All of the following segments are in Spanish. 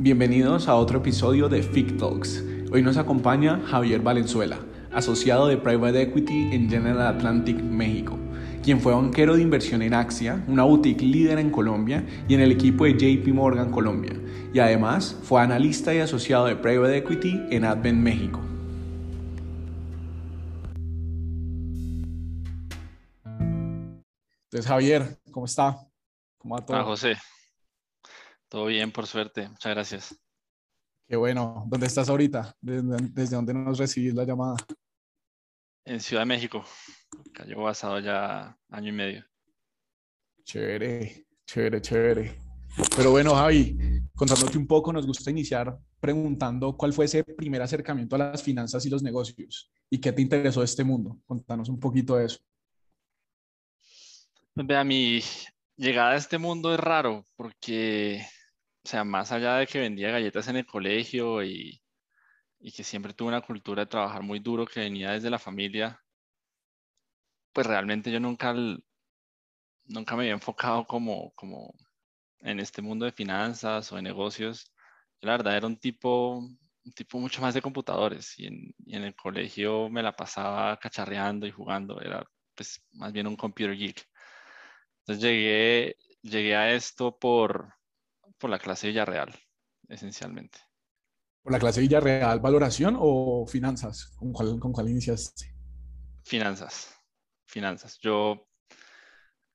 Bienvenidos a otro episodio de FIC Talks. Hoy nos acompaña Javier Valenzuela, asociado de Private Equity en General Atlantic, México, quien fue banquero de inversión en Axia, una boutique líder en Colombia y en el equipo de JP Morgan Colombia, y además fue analista y asociado de Private Equity en Advent México. Entonces, Javier, ¿cómo está? ¿Cómo va todo? José, todo bien, por suerte. Muchas gracias. Qué bueno. ¿Dónde estás ahorita? ¿Desde, dónde nos recibís la llamada? En Ciudad de México. Cayó basado ya año y medio. Chévere, chévere, chévere. Pero bueno, Javi, contándote un poco, nos gusta iniciar preguntando cuál fue ese primer acercamiento a las finanzas y los negocios y qué te interesó de este mundo. Contanos un poquito de eso. Pues vea, mi llegada a este mundo es raro porque o sea, más allá de que vendía galletas en el colegio y, y que siempre tuve una cultura de trabajar muy duro que venía desde la familia, pues realmente yo nunca, nunca me había enfocado como, como en este mundo de finanzas o de negocios. la verdad era un tipo, un tipo mucho más de computadores y en, y en, el colegio me la pasaba cacharreando y jugando. Era pues más bien un computer geek. Entonces llegué, llegué a esto por, por la clase Villarreal, esencialmente. ¿Por la clase Villarreal valoración o finanzas? ¿Con cuál, con cuál iniciaste? Finanzas, finanzas. Yo,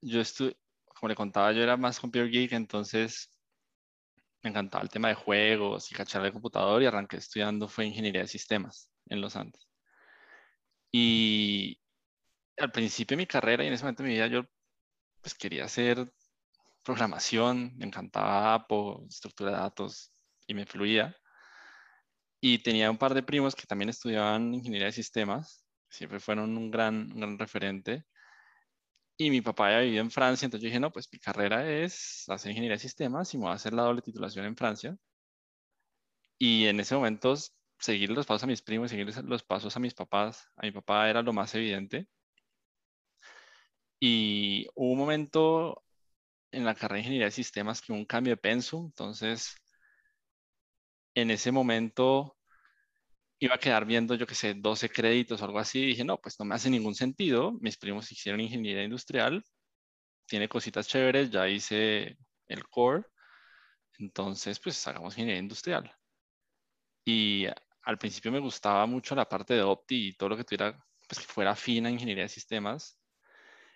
yo estuve, como le contaba, yo era más computer geek, entonces me encantaba el tema de juegos y cachar el computador y arranqué estudiando fue ingeniería de sistemas en los Andes. Y al principio de mi carrera y en ese momento de mi vida yo pues quería ser programación, me encantaba Apple, estructura de datos y me fluía. Y tenía un par de primos que también estudiaban ingeniería de sistemas, siempre fueron un gran, gran referente. Y mi papá había vivido en Francia, entonces yo dije, no, pues mi carrera es hacer ingeniería de sistemas y me voy a hacer la doble titulación en Francia. Y en ese momento, seguir los pasos a mis primos, seguir los pasos a mis papás, a mi papá era lo más evidente. Y hubo un momento en la carrera de ingeniería de sistemas que un cambio de pensum, entonces en ese momento iba a quedar viendo, yo que sé, 12 créditos o algo así, y dije, no, pues no me hace ningún sentido, mis primos hicieron ingeniería industrial, tiene cositas chéveres, ya hice el core, entonces pues hagamos ingeniería industrial. Y al principio me gustaba mucho la parte de Opti y todo lo que tuviera, pues que fuera fina ingeniería de sistemas,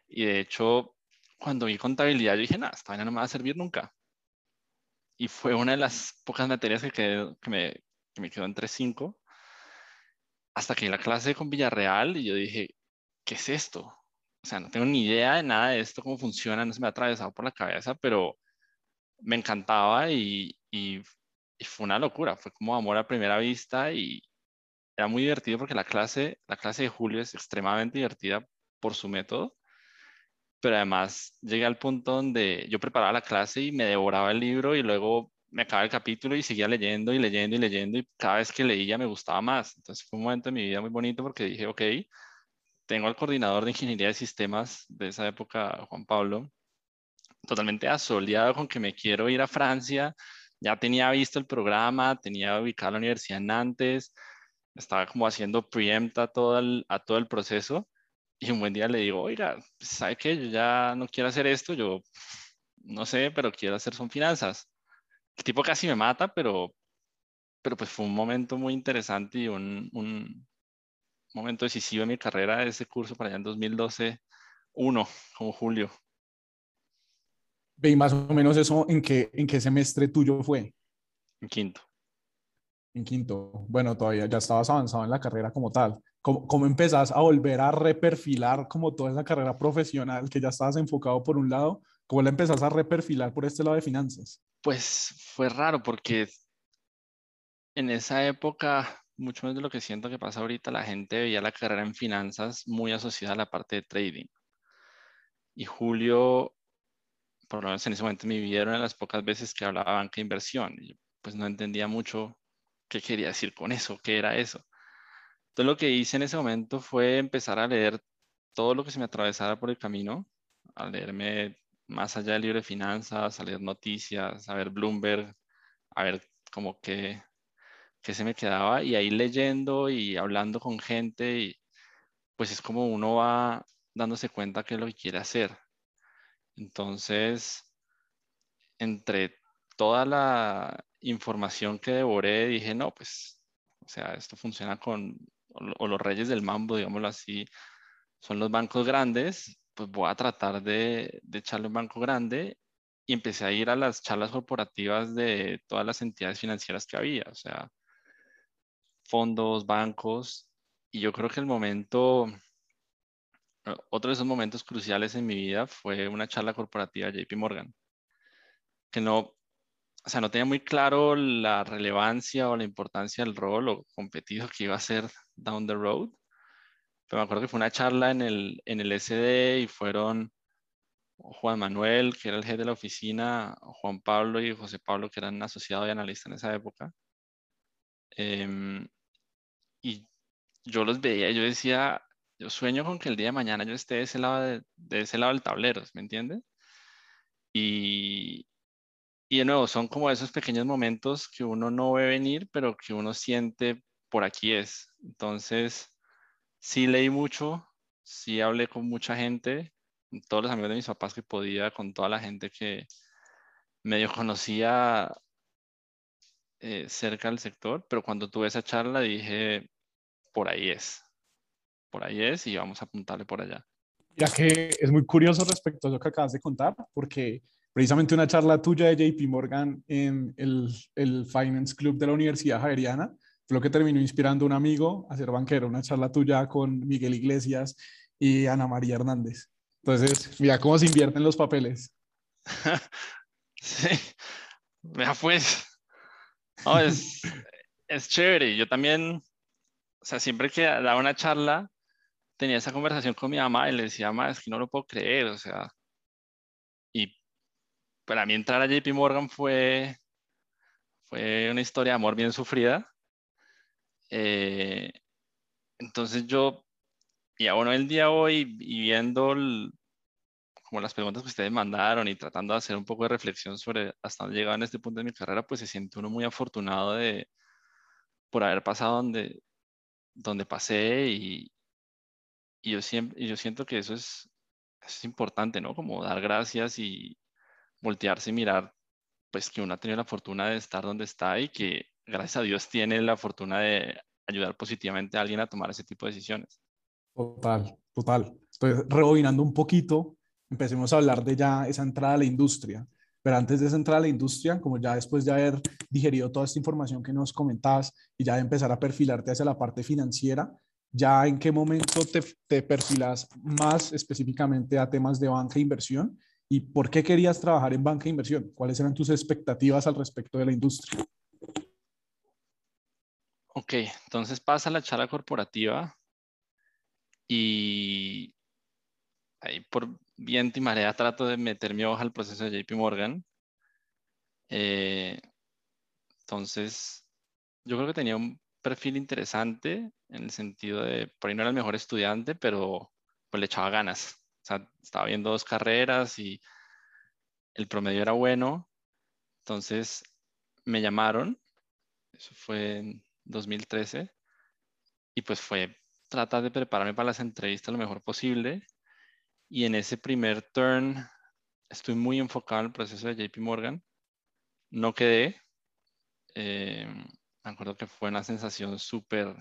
y de hecho cuando vi contabilidad, yo dije, nada, esta vaina no me va a servir nunca. Y fue una de las pocas materias que, que, me, que me quedó entre cinco. Hasta que la clase con Villarreal y yo dije, ¿qué es esto? O sea, no tengo ni idea de nada de esto, cómo funciona, no se me ha atravesado por la cabeza, pero me encantaba y, y, y fue una locura. Fue como amor a primera vista y era muy divertido porque la clase, la clase de Julio es extremadamente divertida por su método pero además llegué al punto donde yo preparaba la clase y me devoraba el libro y luego me acababa el capítulo y seguía leyendo y leyendo y leyendo y cada vez que leía me gustaba más. Entonces fue un momento en mi vida muy bonito porque dije, ok, tengo al coordinador de ingeniería de sistemas de esa época, Juan Pablo, totalmente asoleado con que me quiero ir a Francia. Ya tenía visto el programa, tenía ubicado la universidad en Nantes, estaba como haciendo preempt todo a todo el proceso y un buen día le digo, oiga, ¿sabe qué? Yo ya no quiero hacer esto, yo no sé, pero quiero hacer son finanzas. El tipo casi me mata, pero, pero pues fue un momento muy interesante y un, un momento decisivo en mi carrera, ese curso para allá en 2012, uno, como julio. Ve, más o menos eso, ¿en qué, ¿en qué semestre tuyo fue? En quinto. En quinto. Bueno, todavía ya estabas avanzado en la carrera como tal. ¿Cómo, ¿Cómo, empezás a volver a reperfilar como toda esa carrera profesional que ya estabas enfocado por un lado? ¿Cómo la empezás a reperfilar por este lado de finanzas? Pues fue raro porque en esa época, mucho más de lo que siento que pasa ahorita, la gente veía la carrera en finanzas muy asociada a la parte de trading. Y Julio, por lo menos en ese momento me vivieron en las pocas veces que hablaba banca de inversión. Y pues no entendía mucho qué quería decir con eso, qué era eso. Entonces lo que hice en ese momento fue empezar a leer todo lo que se me atravesara por el camino, a leerme más allá del libro de finanzas, a leer noticias, a ver Bloomberg, a ver como que, que se me quedaba y ahí leyendo y hablando con gente y pues es como uno va dándose cuenta que es lo que quiere hacer. Entonces, entre toda la información que devoré, dije, no, pues, o sea, esto funciona con, o, los reyes del mambo, digámoslo así, son los bancos grandes, pues voy a tratar de, de echarle un banco grande y empecé a ir a las charlas corporativas de todas las entidades financieras que había, o sea, fondos, bancos, y yo creo que el momento, otro de esos momentos cruciales en mi vida fue una charla corporativa de JP Morgan, que no, o sea, no tenía muy claro la relevancia o la importancia del rol o competido que iba a ser down the road, pero me acuerdo que fue una charla en el, en el SD y fueron Juan Manuel, que era el jefe de la oficina, Juan Pablo y José Pablo, que eran asociados y analistas en esa época. Em, y yo los veía, yo decía, yo sueño con que el día de mañana yo esté de ese lado, de, ese lado del tablero, ¿me entiendes? Y, y de nuevo, son como esos pequeños momentos que uno no ve venir, pero que uno siente por aquí es. Entonces, sí leí mucho, sí hablé con mucha gente, todos los amigos de mis papás que podía, con toda la gente que medio conocía eh, cerca del sector, pero cuando tuve esa charla dije, por ahí es, por ahí es y vamos a apuntarle por allá. Ya que es muy curioso respecto a lo que acabas de contar, porque precisamente una charla tuya de JP Morgan en el, el Finance Club de la Universidad Javeriana fue lo que terminó inspirando a un amigo a ser banquero, una charla tuya con Miguel Iglesias y Ana María Hernández. Entonces, mira cómo se invierten los papeles. sí, mira pues, es, es chévere. Yo también, o sea, siempre que daba una charla, tenía esa conversación con mi mamá y le decía, mamá, es que no lo puedo creer, o sea, para mí entrar a JP Morgan fue, fue una historia de amor bien sufrida, eh, entonces yo, y bueno, el día hoy y viendo como las preguntas que ustedes mandaron y tratando de hacer un poco de reflexión sobre hasta dónde llegado en este punto de mi carrera, pues se siente uno muy afortunado de por haber pasado donde, donde pasé y, y yo, siempre, y yo siento que eso es, es importante, ¿no? Como dar gracias y voltearse y mirar, pues que uno ha tenido la fortuna de estar donde está y que gracias a Dios, tiene la fortuna de ayudar positivamente a alguien a tomar ese tipo de decisiones. Total, total. Estoy rebobinando un poquito. Empecemos a hablar de ya esa entrada a la industria. Pero antes de esa entrada a la industria, como ya después de haber digerido toda esta información que nos comentabas y ya de empezar a perfilarte hacia la parte financiera, ¿ya en qué momento te, te perfilas más específicamente a temas de banca e inversión? ¿Y por qué querías trabajar en banca e inversión? ¿Cuáles eran tus expectativas al respecto de la industria? Ok, entonces pasa la charla corporativa y ahí por viento y marea trato de meter mi hoja al proceso de JP Morgan. Eh, entonces, yo creo que tenía un perfil interesante en el sentido de, por ahí no era el mejor estudiante, pero pues le echaba ganas. Sea, estaba viendo dos carreras y el promedio era bueno. Entonces, me llamaron. Eso fue en 2013 y pues fue tratar de prepararme para las entrevistas lo mejor posible y en ese primer turn estoy muy enfocado en el proceso de JP Morgan. No quedé. Eh, me acuerdo que fue una sensación súper,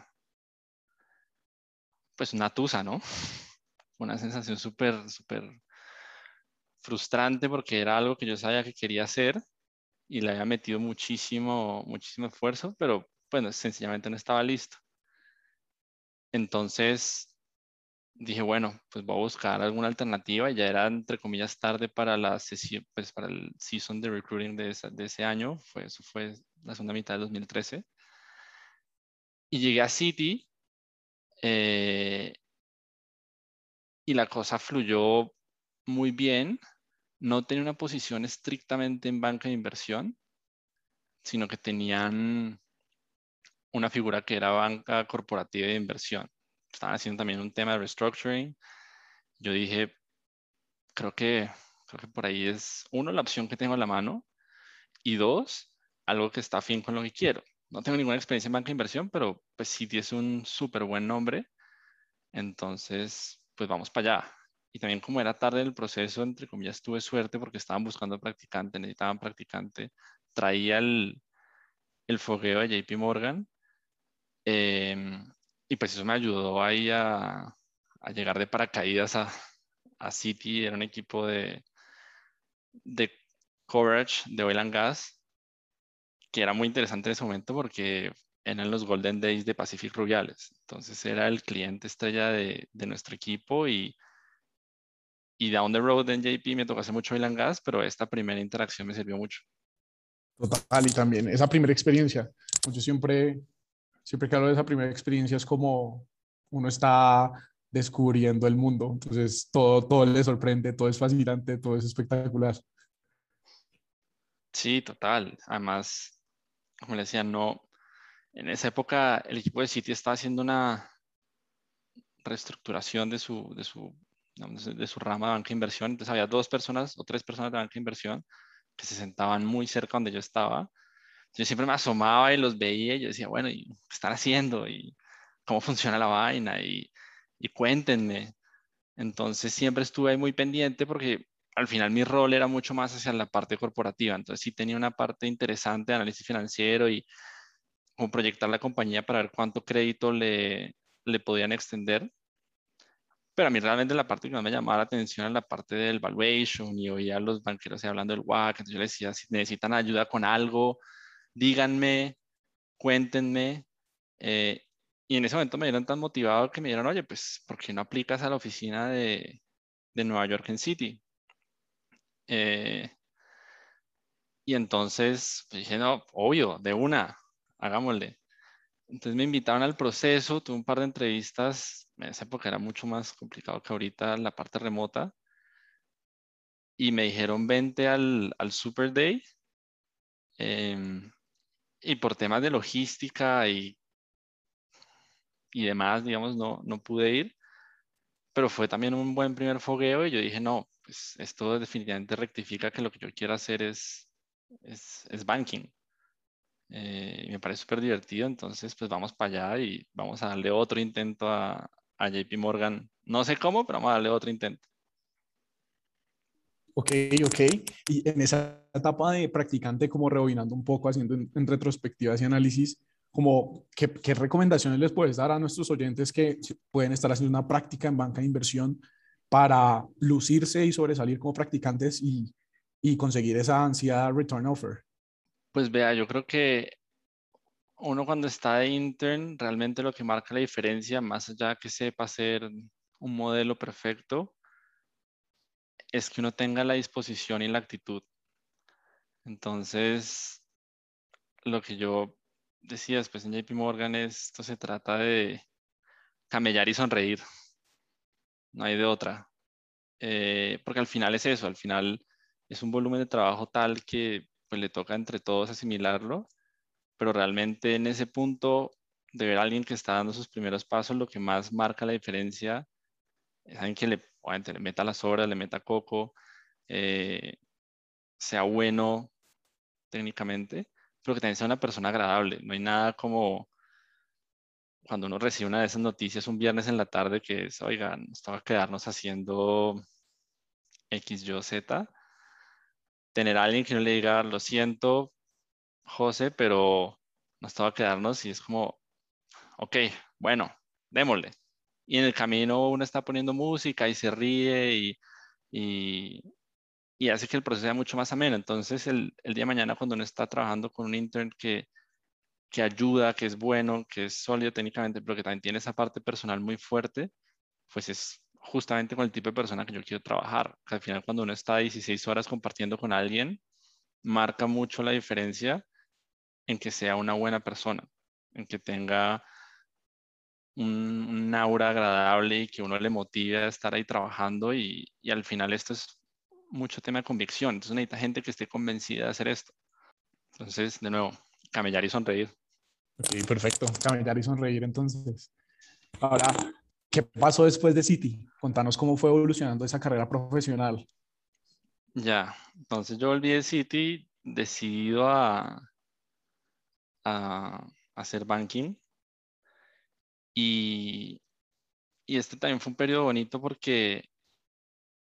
pues una tusa, ¿no? Una sensación súper, súper frustrante porque era algo que yo sabía que quería hacer y le había metido muchísimo, muchísimo esfuerzo, pero bueno, sencillamente no estaba listo. Entonces dije, bueno, pues voy a buscar alguna alternativa. Ya era, entre comillas, tarde para la sesión, pues para el season de recruiting de, ese año. Fue, eso fue la segunda mitad de 2013. Y llegué a City eh, y la cosa fluyó muy bien. No tenía una posición estrictamente en banca de inversión, sino que tenían una figura que era banca corporativa de inversión. Estaban haciendo también un tema de restructuring. Yo dije, creo que, creo que por ahí es, uno, la opción que tengo a la mano, y dos, algo que está afín con lo que quiero. No tengo ninguna experiencia en banca de inversión, pero pues Citi es un súper buen nombre. Entonces, pues vamos para allá. Y también como era tarde el proceso, entre comillas, tuve suerte porque estaban buscando practicante, necesitaban practicante. Traía el, el fogueo de JP Morgan. Em, y pues eso me ayudó ahí a, a llegar de paracaídas a, a City. Era un equipo de, de coverage de oil and gas que era muy interesante en ese momento porque eran los Golden Days de Pacific Rubiales. Entonces era el cliente estrella de, de nuestro equipo y, y down the road en JP me tocó hacer mucho oil and gas, pero esta primera interacción me sirvió mucho. Total, y también esa primera experiencia. Yo siempre, siempre que hablo de esa primera experiencia es como uno está descubriendo el mundo. Entonces todo, todo le sorprende, todo es fascinante, todo es espectacular. Sí, total. Además, como le decía, no, en esa época el equipo de City estaba haciendo una reestructuración de su, de su, de su rama de banca de inversión. Entonces había dos personas o tres personas de banca de inversión que se sentaban muy cerca donde yo estaba. Yo siempre me asomaba y los veía y yo decía, bueno, ¿y ¿qué están haciendo? ¿Y cómo funciona la vaina? Y, y cuéntenme. Entonces siempre estuve ahí muy pendiente porque al final mi rol era mucho más hacia la parte corporativa. Entonces sí tenía una parte interesante de análisis financiero y como proyectar la compañía para ver cuánto crédito le, le podían extender. Pero a mí realmente la parte que más me llamaba la atención era la parte del valuation y oía a los banqueros hablando del WAC. Entonces yo les decía, si necesitan ayuda con algo, díganme, cuéntenme. Eh, y en ese momento me dieron tan motivado que me dijeron, oye, pues, ¿por qué no aplicas a la oficina de, de Nueva York en City? Eh, y entonces pues, dije, no, obvio, de una, hagámosle. Entonces me invitaron al proceso, tuve un par de entrevistas, en esa época era mucho más complicado que ahorita la parte remota, y me dijeron, vente al, al Super Day, em, y por temas de logística y, y demás, digamos, no, no pude ir, pero fue también un buen primer fogueo y yo dije, no, pues esto definitivamente rectifica que lo que yo quiero hacer es, es, es banking. Eh, me parece súper divertido, entonces pues vamos para allá y vamos a darle otro intento a, a JP Morgan. No sé cómo, pero vamos a darle otro intento. Ok, ok. Y en esa etapa de practicante, como rebobinando un poco, haciendo en, en retrospectivas y análisis, como ¿qué, ¿qué, recomendaciones les puedes dar a nuestros oyentes que pueden estar haciendo una práctica en banca de inversión para lucirse y sobresalir como practicantes y, y conseguir esa ansiedad return offer? Pues vea, yo creo que uno cuando está de intern, realmente lo que marca la diferencia, más allá que sepa hacer un modelo perfecto, es que uno tenga la disposición y la actitud. Entonces, lo que yo decía después en JP Morgan, esto se trata de camellar y sonreír. No hay de otra. Eh, porque al final es eso, al final es un volumen de trabajo tal que pues le toca entre todos asimilarlo, pero realmente en ese punto de ver a alguien que está dando sus primeros pasos, lo que más marca la diferencia es alguien que le, le meta las horas, le meta coco, eh, sea bueno técnicamente, pero que también sea una persona agradable. No hay nada como cuando uno recibe una de esas noticias un viernes en la tarde que es, oigan, toca quedarnos haciendo X, Y, Z, tener a alguien que no le diga, lo siento, José, pero nos toca quedarnos y es como, ok, bueno, démosle. Y en el camino uno está poniendo música y se ríe y, y, y hace que el proceso sea mucho más ameno. Entonces, el, el, día de mañana, cuando uno está trabajando con un intern que, que ayuda, que es bueno, que es sólido técnicamente, pero que también tiene esa parte personal muy fuerte, pues es justamente con el tipo de persona que yo quiero trabajar. Al final, cuando uno está 16 horas compartiendo con alguien, marca mucho la diferencia en que sea una buena persona, en que tenga un, aura agradable y que uno le motive a estar ahí trabajando y, y al final esto es mucho tema de convicción. Entonces necesita gente que esté convencida de hacer esto. Entonces, de nuevo, camellar y sonreír. Ok, perfecto. Camellar y sonreír. Entonces, ahora, ¿qué pasó después de City? Contanos cómo fue evolucionando esa carrera profesional. Ya, entonces yo volví de City decidido a, hacer banking. Y, este también fue un periodo bonito porque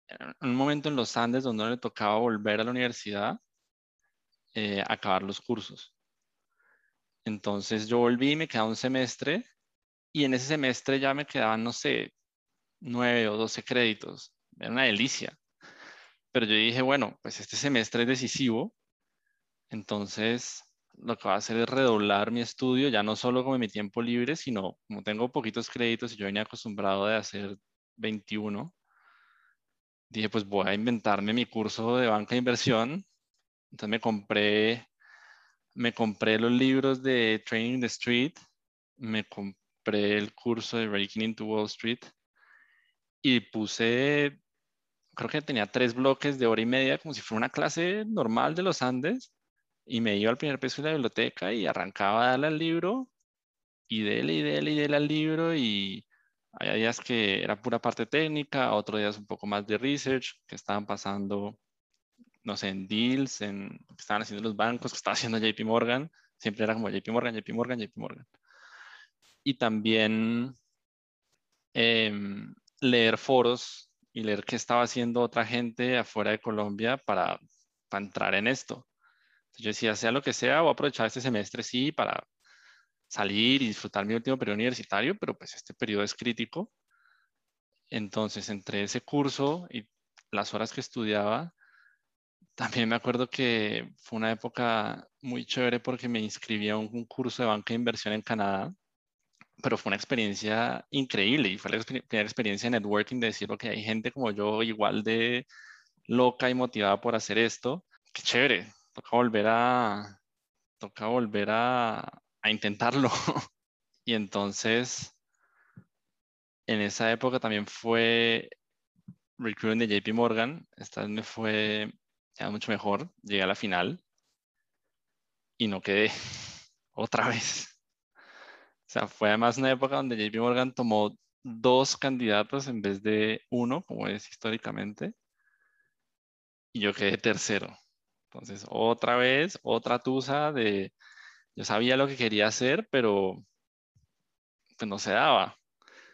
en un momento en los Andes donde le tocaba volver a la universidad, eh, acabar los cursos. Entonces yo volví, me quedaba un semestre y en ese semestre ya me quedaban, no sé, nueve o doce créditos. Era una delicia. Pero yo dije, bueno, pues este semestre es decisivo, entonces lo que voy a hacer es redoblar mi estudio, ya no solo con mi tiempo libre, sino como tengo poquitos créditos y yo venía acostumbrado de hacer 21, dije, pues voy a inventarme mi curso de banca de inversión. Entonces me compré, me compré los libros de Training the Street, me el curso de Breaking into Wall Street y puse, creo que tenía tres bloques de hora y media, como si fuera una clase normal de los Andes, y me iba al primer piso de la biblioteca y arrancaba a darle al libro, y dele, y dele, y dele al libro, y había días que era pura parte técnica, otros días un poco más de research, que estaban pasando, no sé, en deals, en que estaban haciendo los bancos, que estaba haciendo JP Morgan. Siempre era como JP Morgan, JP Morgan, JP Morgan. Y también em, leer foros y leer qué estaba haciendo otra gente afuera de Colombia para, para entrar en esto. Yo decía, sea lo que sea, voy a aprovechar este semestre, sí, para salir y disfrutar mi último periodo universitario, pero pues este periodo es crítico. Entonces, entre ese curso y las horas que estudiaba, también me acuerdo que fue una época muy chévere porque me inscribí a un curso de banca de inversión en Canadá, pero fue una experiencia increíble y fue la primera experiencia de networking de decir, que hay gente como yo igual de loca y motivada por hacer esto. Qué chévere, toca volver a, toca volver a, a intentarlo. y entonces, en esa época también fue recruiting de JP Morgan. Esta vez me fue ya mucho mejor. Llegué a la final y no quedé otra vez. Sea, fue además una época donde JP Morgan tomó dos candidatos en vez de uno, como es históricamente, y yo quedé tercero. Entonces, otra vez, otra tusa de yo sabía lo que quería hacer, pero pues no se daba.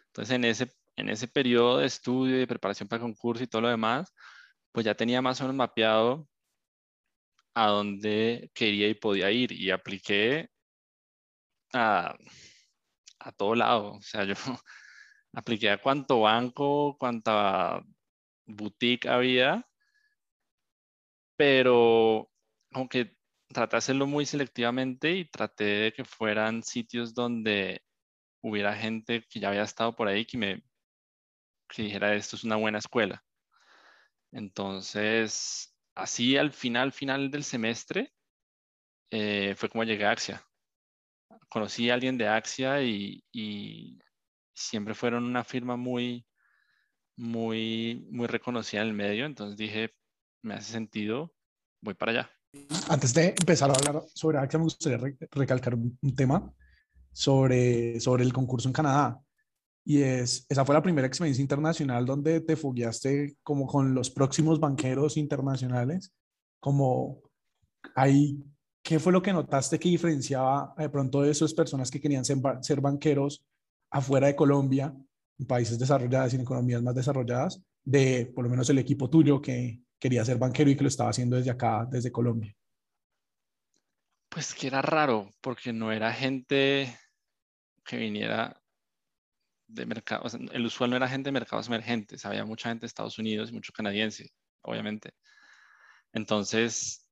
Entonces, en ese, en ese periodo de estudio y de preparación para el concurso y todo lo demás, pues ya tenía más o menos mapeado a dónde quería y podía ir y apliqué a, a todo lado. O sea, yo apliqué a cuánto banco, cuánta boutique había, pero aunque traté de hacerlo muy selectivamente y traté de que fueran sitios donde hubiera gente que ya había estado por ahí que me que dijera esto es una buena escuela. Entonces, así al final, final del semestre, eh, fue como llegué a Axia. Conocí a alguien de Axia y, y siempre fueron una firma muy, muy, muy reconocida en el medio. Entonces dije, me hace sentido, voy para allá. Antes de empezar a hablar sobre AXA, me gustaría recalcar un, tema sobre, sobre el concurso en Canadá. Y es, esa fue la primera experiencia internacional donde te fogueaste como con los próximos banqueros internacionales. Como ahí, ¿qué fue lo que notaste que diferenciaba de pronto de esas personas que querían ser, banqueros afuera de Colombia, en países desarrollados y en economías más desarrolladas, de por lo menos el equipo tuyo que, quería ser banquero y que lo estaba haciendo desde acá, desde Colombia? Pues que era raro, porque no era gente que viniera de mercado, el usual no era gente de mercados emergentes, había mucha gente de Estados Unidos y mucho canadiense, obviamente. Entonces,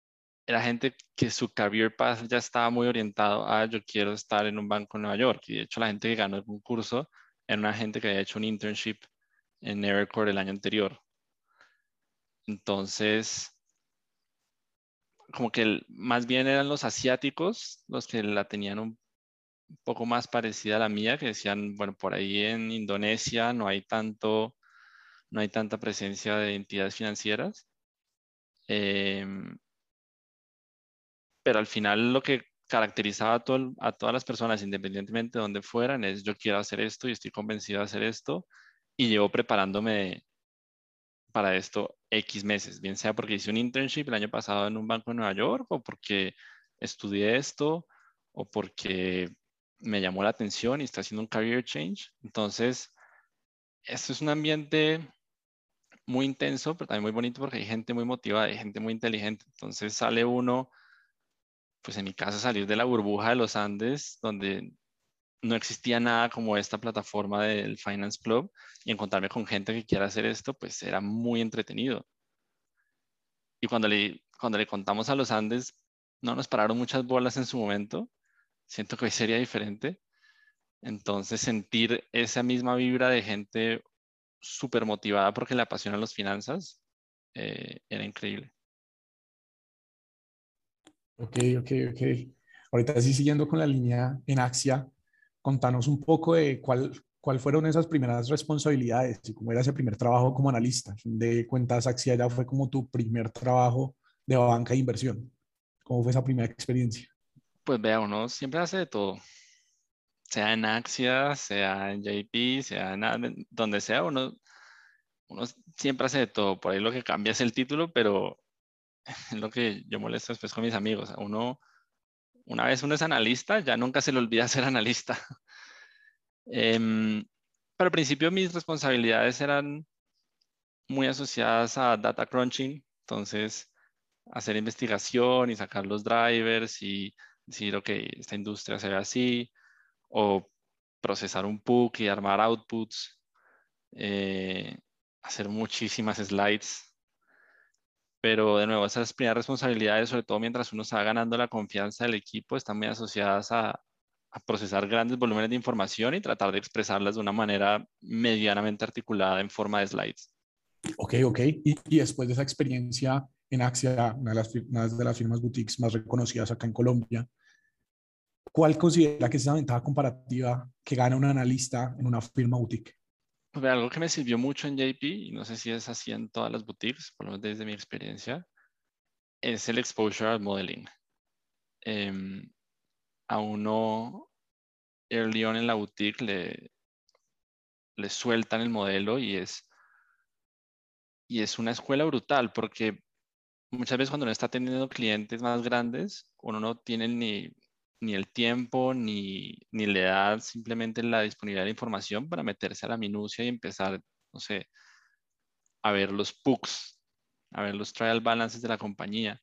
era gente que su career path ya estaba muy orientado a yo quiero estar en un banco en Nueva York. Y de hecho, la gente que ganó el concurso era una gente que había hecho un internship en Evercore el año anterior. Entonces, como que más bien eran los asiáticos los que la tenían un poco más parecida a la mía, que decían, bueno, por ahí en Indonesia no hay tanto, no hay tanta presencia de entidades financieras. Em, pero al final lo que caracterizaba a, a, todas las personas, independientemente de dónde fueran, es yo quiero hacer esto y estoy convencido de hacer esto y llevo preparándome para esto X meses, bien sea porque hice un internship el año pasado en un banco de Nueva York o porque estudié esto o porque me llamó la atención y está haciendo un career change. Entonces, esto es un ambiente muy intenso, pero también muy bonito porque hay gente muy motivada, hay gente muy inteligente. Entonces sale uno, pues en mi caso salir de la burbuja de los Andes, donde no existía nada como esta plataforma del Finance Club y encontrarme con gente que quiera hacer esto, pues era muy entretenido. Y cuando le, cuando le contamos a los Andes, no nos pararon muchas bolas en su momento. Siento que hoy sería diferente. Entonces, sentir esa misma vibra de gente súper motivada porque le apasionan las finanzas eh, era increíble. Ok, ok, ok. Ahorita sí, siguiendo con la línea en Axia, contanos un poco de cuál, cuál fueron esas primeras responsabilidades y cómo era ese primer trabajo como analista. De cuentas, Axia ya fue como tu primer trabajo de banca de inversión. ¿Cómo fue esa primera experiencia? Pues vea, uno siempre hace de todo. Sea en Axia, sea en JP, sea en donde sea, uno, uno siempre hace de todo. Por ahí lo que cambia es el título, pero lo que yo molesto después con mis amigos. Uno, una vez uno es analista, ya nunca se le olvida ser analista. Em, pero al principio mis responsabilidades eran muy asociadas a data crunching, entonces hacer investigación y sacar los drivers y decir, ok, esta industria se ve así, o procesar un PUC y armar outputs, eh, hacer muchísimas slides. Pero de nuevo, esas primeras responsabilidades, sobre todo mientras uno está ganando la confianza del equipo, están muy asociadas a, procesar grandes volúmenes de información y tratar de expresarlas de una manera medianamente articulada en forma de slides. Ok, ok. Y, y después de esa experiencia en Axia, una de, las, una de las firmas boutiques más reconocidas acá en Colombia, ¿cuál considera que es esa ventaja comparativa que gana un analista en una firma boutique? Pues algo que me sirvió mucho en JP, y no sé si es así en todas las boutiques, por lo menos desde mi experiencia, es el exposure al modeling. Em, a uno early on en la boutique le, le sueltan el modelo y es, y es una escuela brutal porque muchas veces cuando uno está teniendo clientes más grandes, uno no tiene ni, ni el tiempo ni, ni le da simplemente la disponibilidad de información para meterse a la minucia y empezar, no sé, a ver los PUCs, a ver los trial balances de la compañía,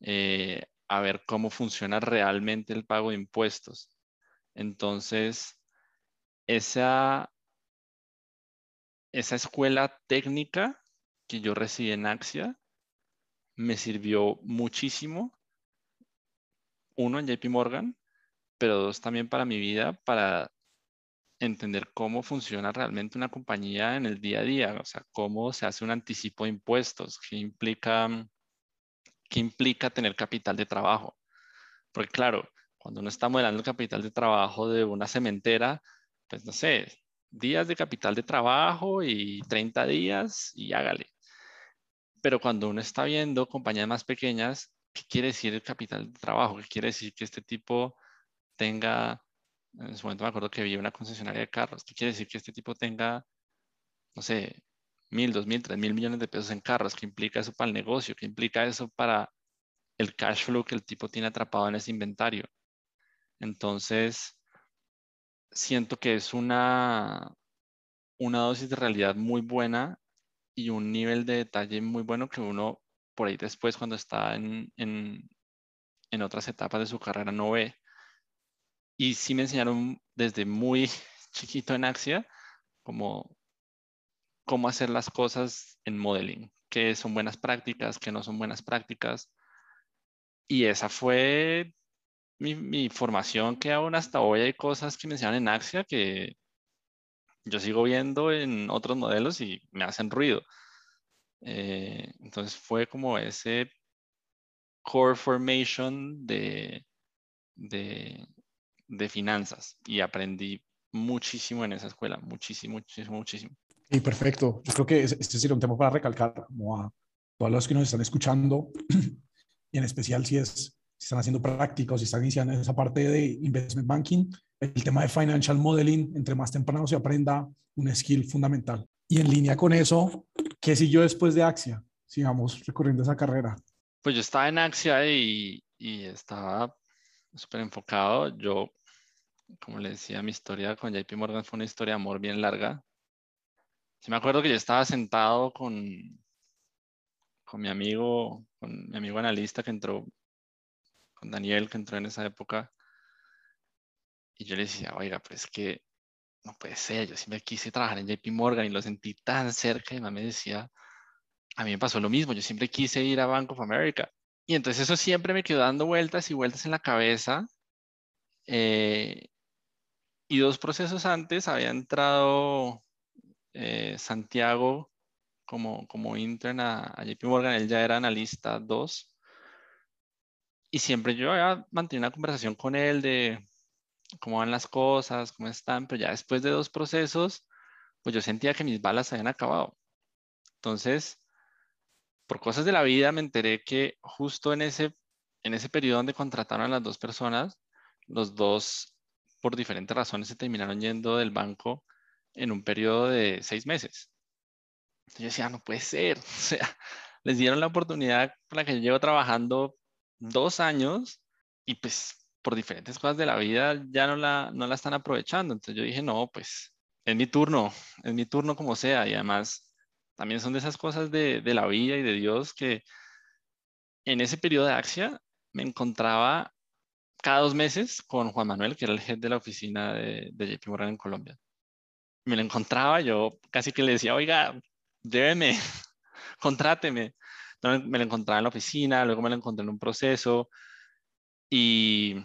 eh, a ver cómo funciona realmente el pago de impuestos. Entonces, esa, esa escuela técnica que yo recibí en Axia me sirvió muchísimo. Uno, en JP Morgan, pero dos, también para mi vida, para entender cómo funciona realmente una compañía en el día a día, o sea, cómo se hace un anticipo de impuestos, qué implica, qué implica tener capital de trabajo. Porque claro, cuando uno está modelando el capital de trabajo de una cementera, pues no sé, días de capital de trabajo y 30 días y hágale. Pero cuando uno está viendo compañías más pequeñas, ¿qué quiere decir el capital de trabajo? ¿Qué quiere decir que este tipo tenga, en su momento me acuerdo que vi una concesionaria de carros, ¿qué quiere decir que este tipo tenga, no sé, mil, dos mil, tres mil millones de pesos en carros? ¿Qué implica eso para el negocio? ¿Qué implica eso para el cash flow que el tipo tiene atrapado en ese inventario? Entonces, siento que es una, una dosis de realidad muy buena y un nivel de detalle muy bueno que uno por ahí después cuando está en, en, en otras etapas de su carrera no ve. Y sí me enseñaron desde muy chiquito en Axia como cómo hacer las cosas en modeling, qué son buenas prácticas, qué no son buenas prácticas. Y esa fue mi, mi, formación que aún hasta hoy hay cosas que me enseñan en Axia que yo sigo viendo en otros modelos y me hacen ruido. Eh, entonces fue como ese core formation de, de, de, finanzas y aprendí muchísimo en esa escuela, muchísimo, muchísimo, muchísimo. Y perfecto. Yo creo que este sería un tema para recalcar como a todos los que nos están escuchando y en especial si es si están haciendo prácticas si están iniciando esa parte de investment banking, el tema de financial modeling, entre más temprano se aprenda, un skill fundamental. Y en línea con eso, ¿qué siguió después de Axia? Sigamos recorriendo esa carrera. Pues yo estaba en Axia y, y estaba súper enfocado. Yo, como le decía, mi historia con JP Morgan fue una historia de amor bien larga. Sí me acuerdo que yo estaba sentado con, con mi amigo, con mi amigo analista que entró, con Daniel que entró en esa época. Y yo le decía, oiga, pues es que no puede ser, yo siempre quise trabajar en JP Morgan y lo sentí tan cerca y me decía, a mí me pasó lo mismo, yo siempre quise ir a Bank of America. Y entonces eso siempre me quedó dando vueltas y vueltas en la cabeza. Eh, y dos procesos antes había entrado eh, Santiago como, como intern a, JP Morgan, él ya era analista 2. Y siempre yo había mantenido una conversación con él de cómo van las cosas, cómo están, pero ya después de dos procesos, pues yo sentía que mis balas habían acabado. Entonces, por cosas de la vida me enteré que justo en ese, en ese periodo donde contrataron a las dos personas, los dos, por diferentes razones, se terminaron yendo del banco en un periodo de seis meses. Entonces yo decía, no puede ser. O sea, les dieron la oportunidad con la que yo llevo trabajando dos años y pues por diferentes cosas de la vida ya no la, no la están aprovechando. Entonces yo dije, no, pues es mi turno, es mi turno como sea. Y además también son de esas cosas de, de la vida y de Dios que en ese periodo de Axia me encontraba cada dos meses con Juan Manuel, que era el jefe de la oficina de, de JP Morgan en Colombia. Me lo encontraba, yo casi que le decía, oiga, lléveme, contráteme. me lo encontraba en la oficina, luego me lo encontré en un proceso, y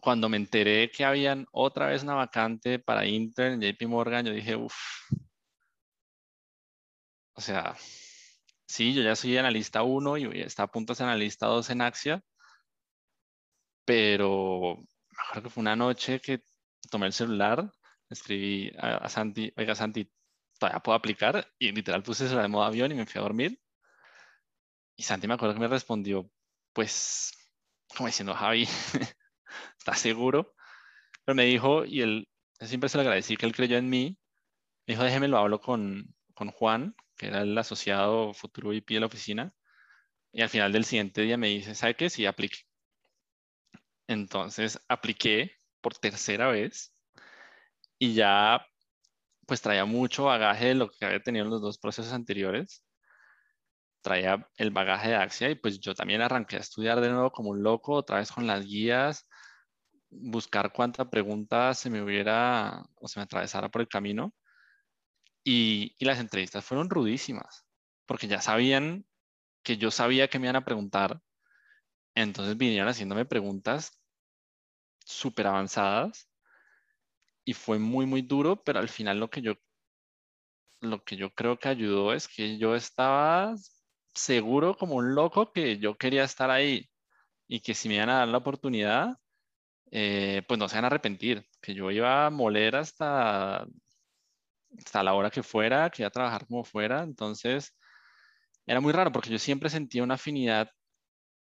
cuando me enteré que habían otra vez una vacante para intern en JP Morgan, yo dije, uff. O sea, sí, yo ya soy analista 1 y está a punto de ser analista 2 en Axia, pero me acuerdo que fue una noche que tomé el celular, escribí a, Santi, oiga Santi, todavía puedo aplicar y literal puse eso de modo avión y me fui a dormir. Y Santi me acuerdo que me respondió, pues como diciendo, Javi, ¿estás seguro? Pero me dijo, y él, siempre se lo agradecí que él creyó en mí, me dijo, déjeme lo hablo con, con Juan, que era el asociado futuro VP de la oficina, y al final del siguiente día me dice, ¿sabe qué? Sí, aplique. Entonces apliqué por tercera vez y ya pues traía mucho bagaje de lo que había tenido en los dos procesos anteriores traía el bagaje de Axia y pues yo también arranqué a estudiar de nuevo como un loco, otra vez con las guías, buscar cuánta pregunta se me hubiera o se me atravesara por el camino. Y, y las entrevistas fueron rudísimas, porque ya sabían que yo sabía que me iban a preguntar, entonces vinieron haciéndome preguntas súper avanzadas y fue muy, muy duro, pero al final lo que yo lo que yo creo que ayudó es que yo estaba seguro como un loco que yo quería estar ahí y que si me iban a dar la oportunidad, eh, pues no se van a arrepentir, que yo iba a moler hasta, hasta la hora que fuera, que iba a trabajar como fuera. Entonces, era muy raro porque yo siempre sentía una afinidad,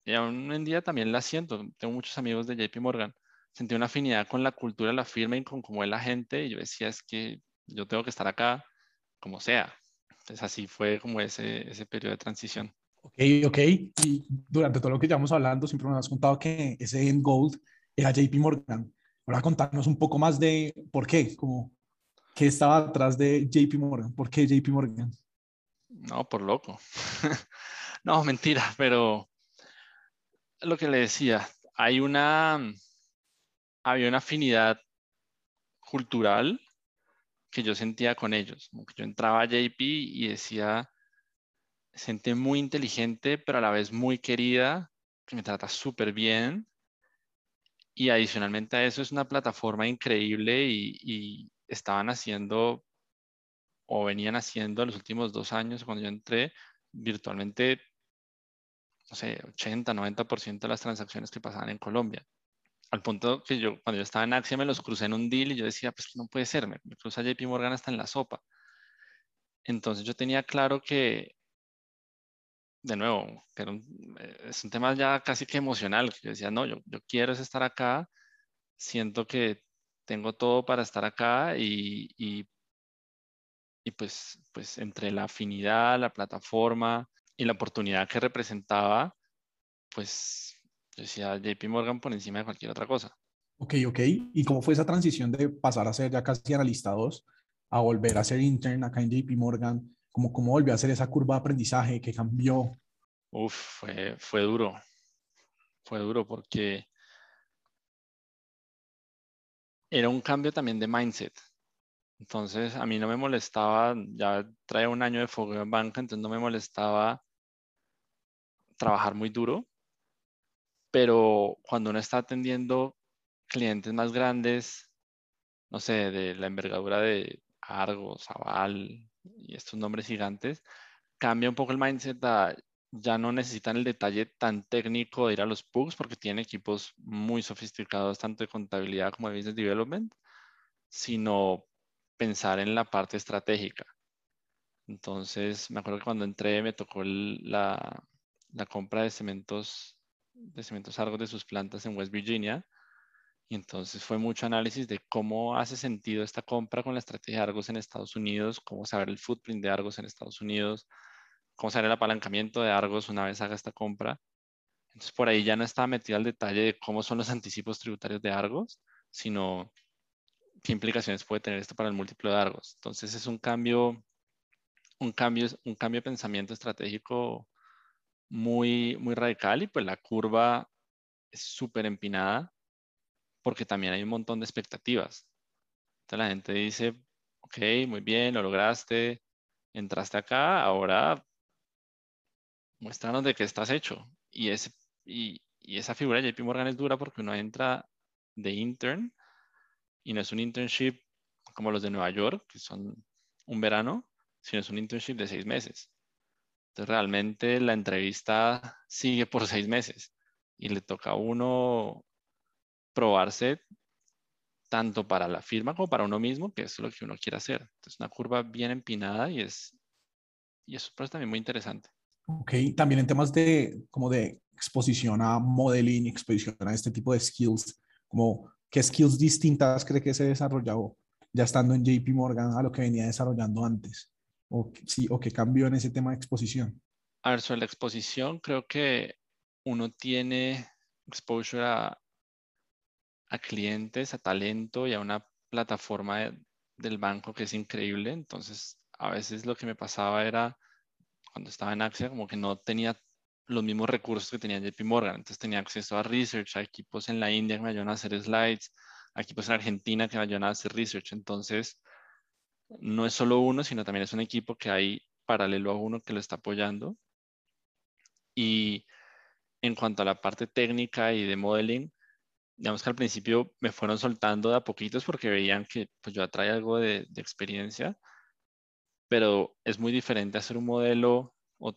y aún en día también la siento, tengo muchos amigos de JP Morgan, sentí una afinidad con la cultura la firma y con cómo es la gente, y yo decía, es que yo tengo que estar acá como sea. Entonces así fue como ese, ese periodo de transición. Ok, ok. Y durante todo lo que llevamos hablando, siempre nos has contado que ese end gold era JP Morgan. Ahora contarnos un poco más de por qué, como qué estaba atrás de JP Morgan, por qué JP Morgan. No, por loco. no, mentira, pero lo que le decía, hay una, había una afinidad cultural que yo sentía con ellos. Yo entraba a JP y decía, gente muy inteligente, pero a la vez muy querida, que me trata súper bien. Y adicionalmente a eso es una plataforma increíble y, estaban haciendo o venían haciendo en los últimos dos años cuando yo entré virtualmente, no sé, 80, 90% de las transacciones que pasaban en Colombia al punto que yo, cuando yo estaba en Axia, me los crucé en un deal y yo decía, pues no puede ser, me, me cruza JP Morgan hasta en la sopa. Entonces yo tenía claro que, de nuevo, que eh, es un tema ya casi que emocional, que yo decía, no, yo, yo quiero estar acá, siento que tengo todo para estar acá y, y, y pues, pues entre la afinidad, la plataforma y la oportunidad que representaba, pues Decía JP Morgan por encima de cualquier otra cosa. Ok, ok. ¿Y cómo fue esa transición de pasar a ser ya casi analista 2 a volver a ser intern acá en JP Morgan? ¿Cómo, cómo volvió a hacer esa curva de aprendizaje? ¿Qué cambió? Uf, fue, fue duro. Fue duro porque era un cambio también de mindset. Entonces, a mí no me molestaba, ya traía un año de fuego en banca, entonces no me molestaba trabajar muy duro, pero cuando uno está atendiendo clientes más grandes, no sé, de la envergadura de Argos, Aval y estos nombres gigantes, cambia un poco el mindset ya no necesitan el detalle tan técnico de ir a los bugs porque tienen equipos muy sofisticados tanto de contabilidad como de business development, sino pensar en la parte estratégica. Entonces, me acuerdo que cuando entré me tocó la, la, compra de cementos, de cementos Argos de sus plantas en West Virginia. Y entonces fue mucho análisis de cómo hace sentido esta compra con la estrategia de Argos en Estados Unidos, cómo saber el footprint de Argos en Estados Unidos, cómo será el apalancamiento de Argos una vez haga esta compra. Entonces, por ahí ya no estaba metido al detalle de cómo son los anticipos tributarios de Argos, sino qué implicaciones puede tener esto para el múltiplo de Argos. Entonces, es un cambio, un cambio, un cambio de pensamiento estratégico muy, muy radical y pues la curva es súper empinada porque también hay un montón de expectativas. Entonces la gente dice, ok, muy bien, lo lograste, entraste acá, ahora muéstranos de qué estás hecho. Y, ese, y, y, esa figura de JP Morgan es dura porque uno entra de intern y no es un internship como los de Nueva York, que son un verano, sino es un internship de seis meses. Entonces realmente la entrevista sigue por seis meses y le toca a uno probarse tanto para la firma como para uno mismo, que es lo que uno quiere hacer. Es una curva bien empinada y es, y eso es también muy interesante. Ok, también en temas de como de exposición a modeling, exposición a este tipo de skills, como qué skills distintas cree que se desarrolló ya estando en JP Morgan a lo que venía desarrollando antes, o, sí, o qué cambió en ese tema de exposición. A ver, sobre la exposición, creo que uno tiene exposure a, a clientes, a talento y a una plataforma del banco que es increíble. Entonces, a veces lo que me pasaba era cuando estaba en Axia, como que no tenía los mismos recursos que tenía JP Morgan. Entonces tenía acceso a research, a equipos en la India que me ayudan a hacer slides, a equipos en Argentina que me ayudan a hacer research. Entonces, no es solo uno, sino también es un equipo que hay paralelo a uno que lo está apoyando. Y en cuanto a la parte técnica y de modeling, digamos que al principio me fueron soltando de a poquitos porque veían que pues, yo atrae algo de, experiencia pero es muy diferente hacer un modelo, o,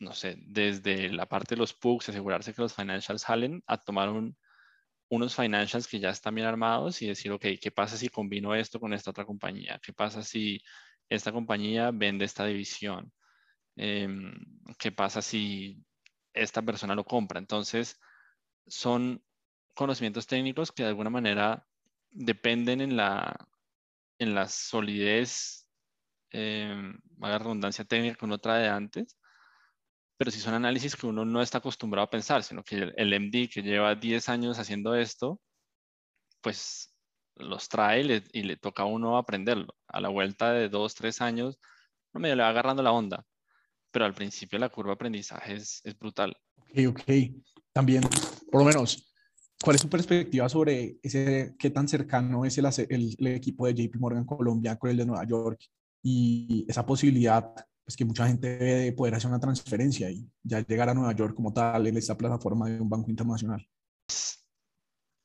no sé, desde la parte de los pugs, asegurarse que los financials salen, a tomar unos financials que ya están bien armados y decir, ok, ¿qué pasa si combino esto con esta otra compañía? ¿Qué pasa si esta compañía vende esta división? Em, ¿Qué pasa si esta persona lo compra? Entonces, son conocimientos técnicos que de alguna manera dependen en la, en la solidez eh, la redundancia técnica que uno trae antes, pero si son análisis que uno no está acostumbrado a pensar, sino que el, MD que lleva 10 años haciendo esto, pues los trae y le, toca a uno aprenderlo. A la vuelta de 2, 3 años, no medio le va agarrando la onda, pero al principio la curva de aprendizaje es, es brutal. Ok, ok. También, por lo menos, ¿cuál es su perspectiva sobre ese, qué tan cercano es el, el, el equipo de JP Morgan Colombia con el de Nueva York y esa posibilidad pues que mucha gente ve de poder hacer una transferencia y ya llegar a Nueva York como tal en esta plataforma de un banco internacional.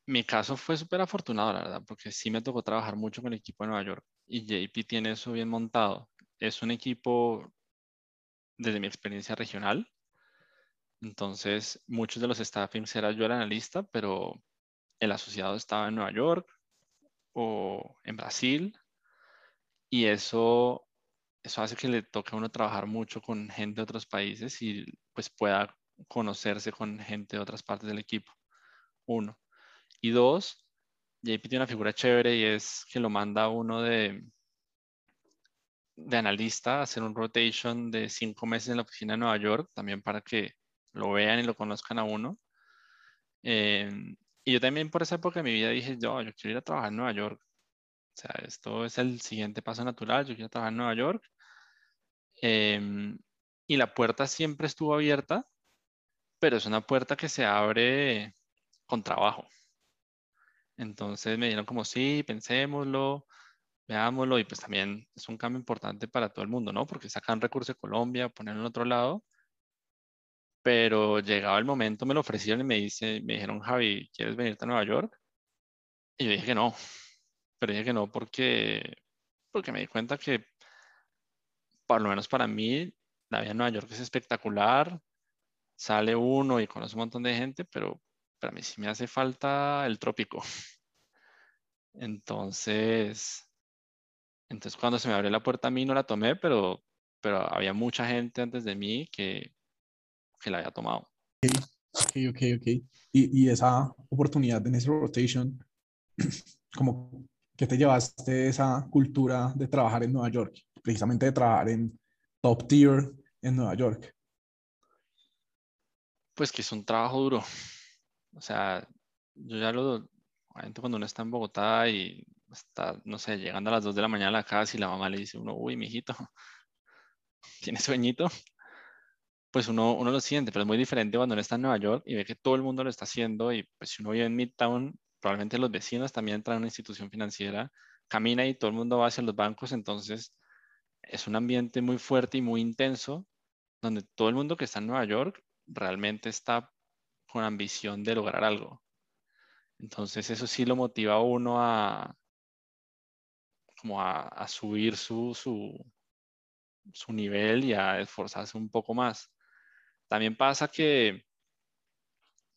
Mi caso fue súper afortunado, la verdad, porque sí me tocó trabajar mucho con el equipo de Nueva York y JP tiene eso bien montado. Es un equipo, desde mi experiencia regional, entonces muchos de los staffings era yo el analista, pero el asociado estaba en Nueva York o en Brasil y eso, eso hace que le toque a uno trabajar mucho con gente de otros países y pues pueda conocerse con gente de otras partes del equipo. Uno. Y dos, JP tiene una figura chévere y es que lo manda uno de, de analista a hacer un rotation de cinco meses en la oficina de Nueva York, también para que lo vean y lo conozcan a uno. Em, y yo también por esa época de mi vida dije, yo, yo quiero ir a trabajar en Nueva York. O sea, esto es el siguiente paso natural, yo quiero trabajar en Nueva York. Em, y la puerta siempre estuvo abierta, pero es una puerta que se abre con trabajo. Entonces me dijeron como, sí, pensémoslo, veámoslo, y pues también es un cambio importante para todo el mundo, ¿no? Porque sacan recursos de Colombia, ponerlo en otro lado, pero llegaba el momento, me lo ofrecieron y me, dice, me dijeron, Javi, ¿quieres venirte a Nueva York? Y yo dije que no, pero dije que no porque, porque me di cuenta que, por lo menos para mí, la vida en Nueva York es espectacular, sale uno y conoce un montón de gente, pero para mí sí me hace falta el trópico. Entonces, entonces cuando se me abrió la puerta a mí no la tomé, pero, pero había mucha gente antes de mí que, que la había tomado. Ok, ok, ok. Y, y esa oportunidad en ese rotation, como que te llevaste esa cultura de trabajar en Nueva York, precisamente de trabajar en top tier en Nueva York? Pues que es un trabajo duro. O sea, yo ya lo, cuando uno está en Bogotá y está, no sé, llegando a las 2 de la mañana a la casa y la mamá le dice uno, uy, mijito, ¿tienes sueñito? Pues uno, uno lo siente, pero es muy diferente cuando uno está en Nueva York y ve que todo el mundo lo está haciendo y pues si uno vive en Midtown, probablemente los vecinos también entran a una institución financiera, camina y todo el mundo va hacia los bancos, entonces es un ambiente muy fuerte y muy intenso, donde todo el mundo que está en Nueva York realmente está con ambición de lograr algo. Entonces eso sí lo motiva a uno a, como a, subir su, su, su nivel y a esforzarse un poco más. También pasa que,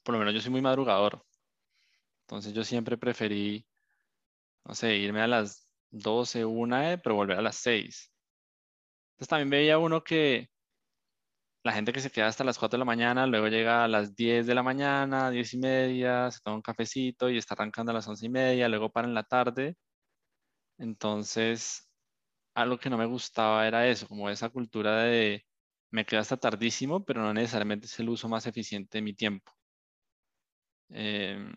por lo menos yo soy muy madrugador, entonces yo siempre preferí, no sé, irme a las 12, 1, pero volver a las 6. Entonces también veía uno que la gente que se queda hasta las 4 de la mañana, luego llega a las 10 de la mañana, 10 y media, se toma un cafecito y está arrancando a las 11 y media, luego para en la tarde. Entonces, algo que no me gustaba era eso, como esa cultura de me quedo hasta tardísimo, pero no necesariamente es el uso más eficiente de mi tiempo. Em,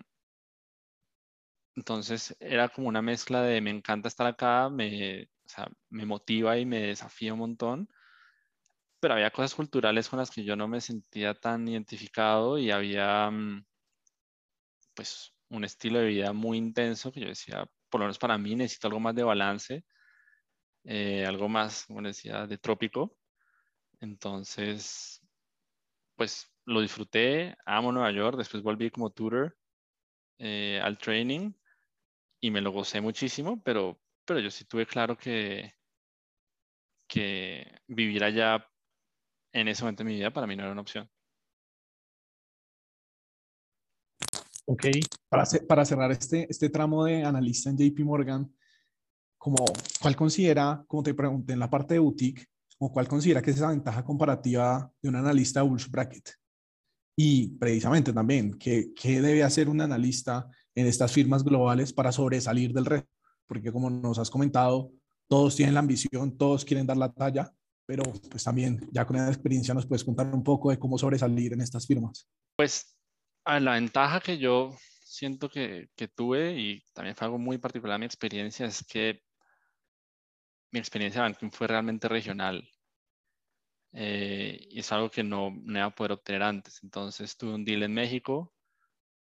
entonces era como una mezcla de me encanta estar acá, me, me motiva y me desafía un montón, pero había cosas culturales con las que yo no me sentía tan identificado y había mm, pues un estilo de vida muy intenso que yo decía, por lo menos para mí necesito algo más de balance, eh, algo más, como decía, de trópico. Entonces, pues lo disfruté, amo Nueva York, después volví como tutor eh, al training y me lo gocé muchísimo, pero, pero yo sí tuve claro que, que vivir allá en ese momento de mi vida para mí no era una opción. Ok, para, para cerrar este, este tramo de analista en JP Morgan, como, ¿cuál considera, como te pregunté en la parte de boutique, o cuál considera que es esa ventaja comparativa de un analista Bulls Bracket? Y precisamente también, ¿qué, ¿qué debe hacer un analista en estas firmas globales para sobresalir del resto? Porque como nos has comentado, todos tienen la ambición, todos quieren dar la talla, pero pues también ya con la experiencia nos puedes contar un poco de cómo sobresalir en estas firmas. Pues la ventaja que yo siento que, que, tuve, y también fue algo muy particular mi experiencia, es que mi experiencia de banking fue realmente regional. Eh, y es algo que no, no iba a poder obtener antes. Entonces tuve un deal en México,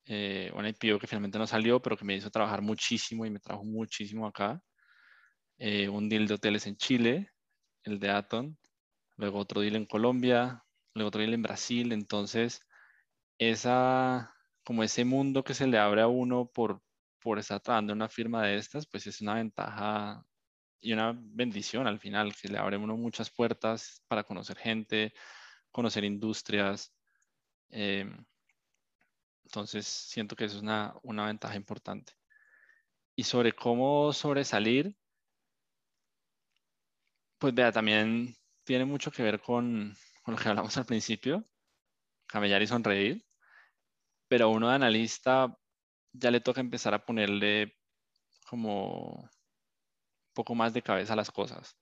eh, una IPO que finalmente no salió, pero que me hizo trabajar muchísimo y me trajo muchísimo acá. Eh, un deal de hoteles en Chile, el de Aton, luego otro deal en Colombia, luego otro deal en Brasil. Entonces, esa, como ese mundo que se le abre a uno por, por estar trabajando en una firma de estas, pues es una ventaja y una bendición al final, que le abre a uno muchas puertas para conocer gente, conocer industrias. Em, entonces, siento que eso es una, una ventaja importante. Y sobre cómo sobresalir, pues vea, también tiene mucho que ver con, con lo que hablamos al principio, camellar y sonreír pero uno de analista ya le toca empezar a ponerle como un poco más de cabeza a las cosas.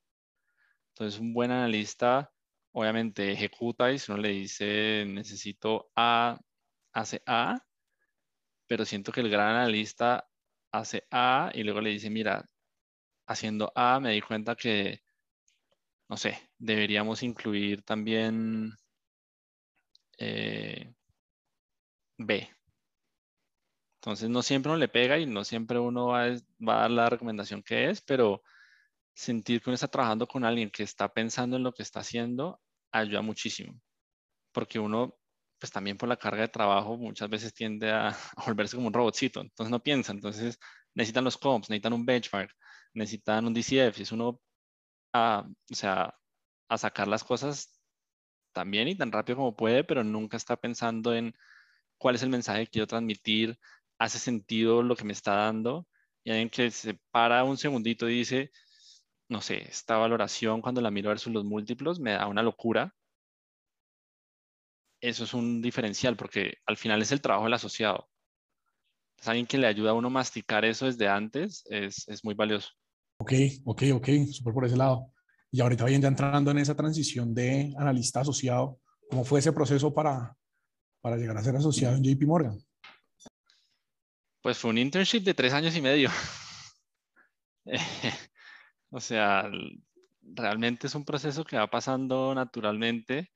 Entonces, un buen analista obviamente ejecuta y si uno le dice necesito A, hace A, pero siento que el gran analista hace A y luego le dice, mira, haciendo A me di cuenta que, no sé, deberíamos incluir también eh, B. Entonces no siempre uno le pega y no siempre uno va, va, a dar la recomendación que es, pero sentir que uno está trabajando con alguien que está pensando en lo que está haciendo ayuda muchísimo. Porque uno, pues también por la carga de trabajo, muchas veces tiende a, volverse como un robotcito. Entonces no piensa. Entonces necesitan los comps, necesitan un benchmark, necesitan un DCF. Y es uno a, o sea, a sacar las cosas tan bien y tan rápido como puede, pero nunca está pensando en cuál es el mensaje que quiero transmitir, hace sentido lo que me está dando. Y alguien que se para un segundito y dice, no sé, esta valoración cuando la miro versus los múltiplos me da una locura. Eso es un diferencial porque al final es el trabajo del asociado. Es alguien que le ayuda a uno a masticar eso desde antes es, es muy valioso. Ok, ok, ok, súper por ese lado. Y ahorita bien ya entrando en esa transición de analista asociado, ¿cómo fue ese proceso para, para llegar a ser asociado en JP Morgan? Pues fue un internship de tres años y medio. O sea, realmente es un proceso que va pasando naturalmente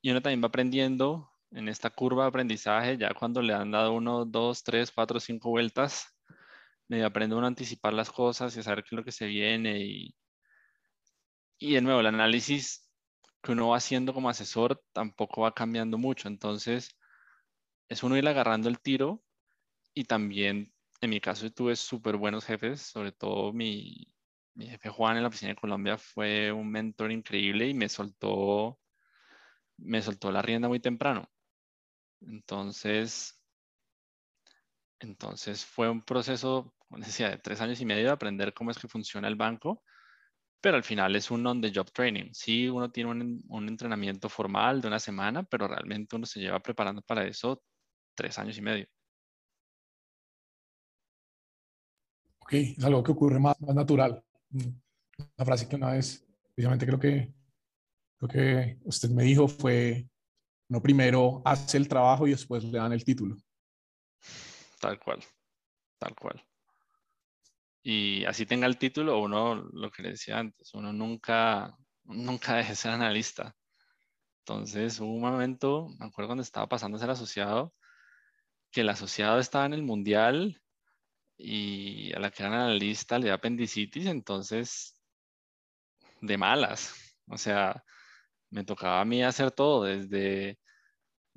y uno también va aprendiendo en esta curva de aprendizaje, ya cuando le han dado uno, dos, tres, cuatro, cinco vueltas, medio aprende uno a anticipar las cosas y a saber qué es lo que se viene y, y de nuevo, el análisis que uno va haciendo como asesor tampoco va cambiando mucho, entonces es uno ir agarrando el tiro y también en mi caso tuve súper buenos jefes, sobre todo mi, mi jefe Juan en la oficina de Colombia fue un mentor increíble y me soltó, me soltó la rienda muy temprano. Entonces, entonces fue un proceso, como decía, de tres años y medio de aprender cómo es que funciona el banco, pero al final es un on-the-job training. Sí, uno tiene un, un entrenamiento formal de una semana, pero realmente uno se lleva preparando para eso tres años y medio. Ok, es algo que ocurre más, más natural la frase que una vez, precisamente creo que, lo que usted me dijo fue, no primero hace el trabajo y después le dan el título. Tal cual, tal cual. Y así tenga el título, uno, lo que le decía antes, uno nunca, nunca deje de ser analista. Entonces hubo un momento, me acuerdo cuando estaba pasando a ser asociado, que el asociado estaba en el mundial y a la que era analista le dio apendicitis, entonces de malas. O sea, me tocaba a mí hacer todo, desde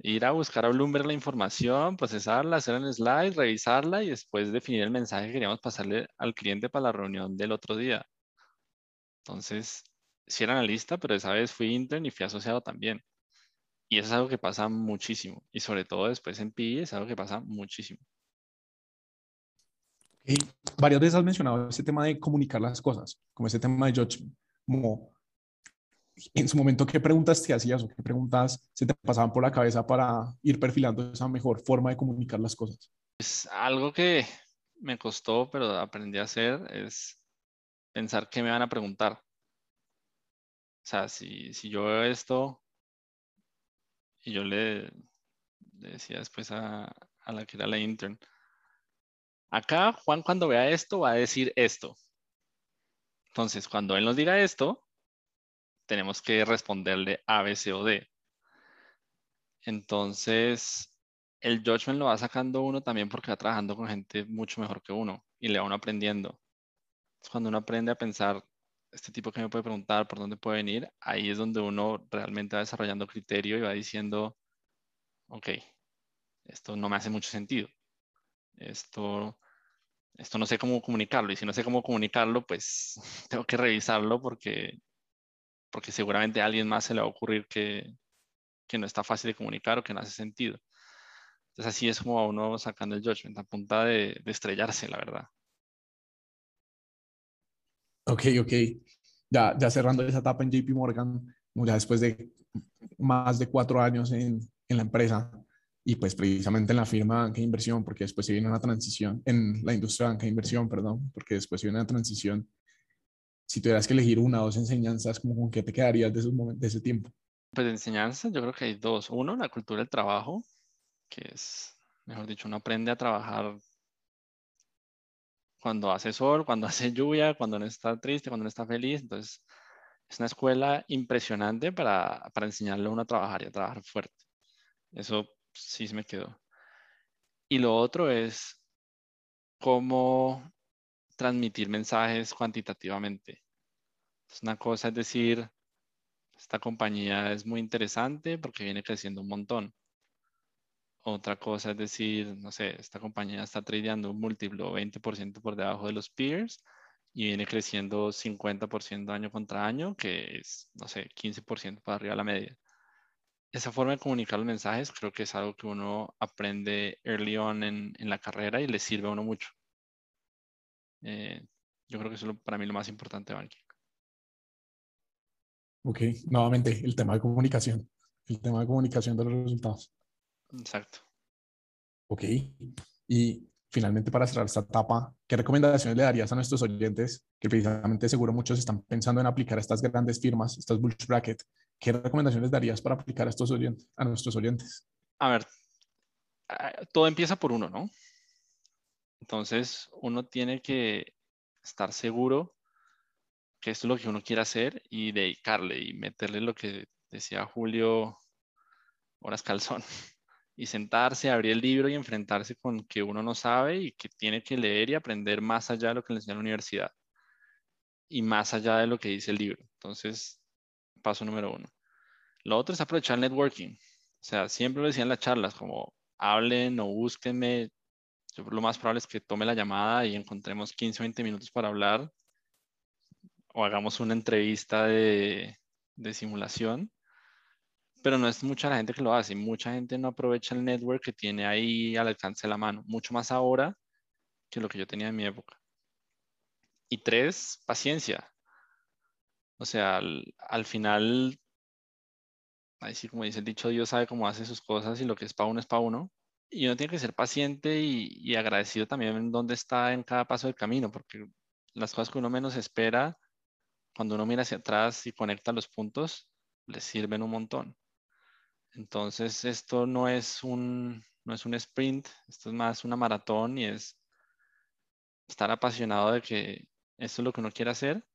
ir a buscar a Bloomberg la información, procesarla, hacer un slide, revisarla y después definir el mensaje que queríamos pasarle al cliente para la reunión del otro día. Entonces, sí era analista, pero esa vez fui intern y fui asociado también. Y es algo que pasa muchísimo. Y sobre todo después en PI es algo que pasa muchísimo. Y varias veces has mencionado ese tema de comunicar las cosas, como ese tema de judgment, como en su momento, ¿qué preguntas te hacías o qué preguntas se te pasaban por la cabeza para ir perfilando esa mejor forma de comunicar las cosas? Es algo que me costó, pero aprendí a hacer, es pensar qué me van a preguntar. O sea, si, si yo veo esto y yo le, decía después a, a la que era la intern, Acá Juan cuando vea esto va a decir esto. Entonces, cuando él nos diga esto, tenemos que responderle A, B, C o D. Entonces, el judgment lo va sacando uno también porque va trabajando con gente mucho mejor que uno y le va uno aprendiendo. Cuando uno aprende a pensar, este tipo que me puede preguntar, por dónde puede venir, ahí es donde uno realmente va desarrollando criterio y va diciendo, ok, esto no me hace mucho sentido esto, esto no sé cómo comunicarlo y si no sé cómo comunicarlo, pues tengo que revisarlo porque, porque seguramente a alguien más se le va a ocurrir que, que no está fácil de comunicar o que no hace sentido. Entonces así es como a uno sacando el judgment, a punta de, de estrellarse, la verdad. Ok, ok. Ya, ya cerrando esa etapa en JP Morgan, ya después de más de cuatro años en, en la empresa, y pues precisamente en la firma de banca de inversión, porque después se viene una transición, en la industria de banca de inversión, perdón, porque después se viene una transición. Si tuvieras que elegir una o dos enseñanzas, ¿cómo ¿con qué te quedarías de, esos momentos, de ese tiempo? Pues de enseñanzas yo creo que hay dos. Uno, la cultura del trabajo, que es Mejor dicho, uno aprende a trabajar cuando hace sol, cuando hace lluvia, cuando no está triste, cuando no está feliz. Entonces, es una escuela impresionante para, para enseñarle a uno a trabajar y a trabajar fuerte. Eso sí se me quedó. Y lo otro es cómo transmitir mensajes cuantitativamente. Es una cosa es decir, esta compañía es muy interesante porque viene creciendo un montón. Otra cosa es decir, no sé, esta compañía está tradeando un múltiplo 20% por debajo de los peers y viene creciendo 50% año contra año, que es, no sé, 15% para arriba de la media. Esa forma de comunicar los mensajes creo que es algo que uno aprende early on en, en la carrera y le sirve a uno mucho. Eh, yo creo que eso es para mí lo más importante de banking. Ok, nuevamente el tema de comunicación, el tema de comunicación de los resultados. Exacto. Ok, y finalmente para cerrar esta etapa, ¿qué recomendaciones le darías a nuestros oyentes que precisamente seguro muchos están pensando en aplicar a estas grandes firmas, estas bulge bracket? ¿Qué recomendaciones darías para aplicar a, estos oyentes, a nuestros oyentes? A ver, todo empieza por uno, ¿no? Entonces, uno tiene que estar seguro que esto es lo que uno quiere hacer y dedicarle y meterle lo que decía Julio horas calzón y sentarse, abrir el libro y enfrentarse con que uno no sabe y que tiene que leer y aprender más allá de lo que le enseña la universidad y más allá de lo que dice el libro. Entonces, paso número uno. Lo otro es aprovechar el networking. O sea, siempre lo decían las charlas, como hablen o búsquenme, lo más probable es que tome la llamada y encontremos 15 o 20 minutos para hablar o hagamos una entrevista de, simulación, pero no es mucha la gente que lo hace. Mucha gente no aprovecha el network que tiene ahí al alcance de la mano, mucho más ahora que lo que yo tenía en mi época. Y tres, paciencia. O sea, al, al final, ahí sí como dice el dicho, Dios sabe cómo hace sus cosas y lo que es para uno es para uno y uno tiene que ser paciente y, agradecido también en dónde está en cada paso del camino, porque las cosas que uno menos espera, cuando uno mira hacia atrás y conecta los puntos, le sirven un montón. Entonces, esto no es un, no es un sprint, esto es más una maratón y es estar apasionado de que esto es lo que uno quiere hacer,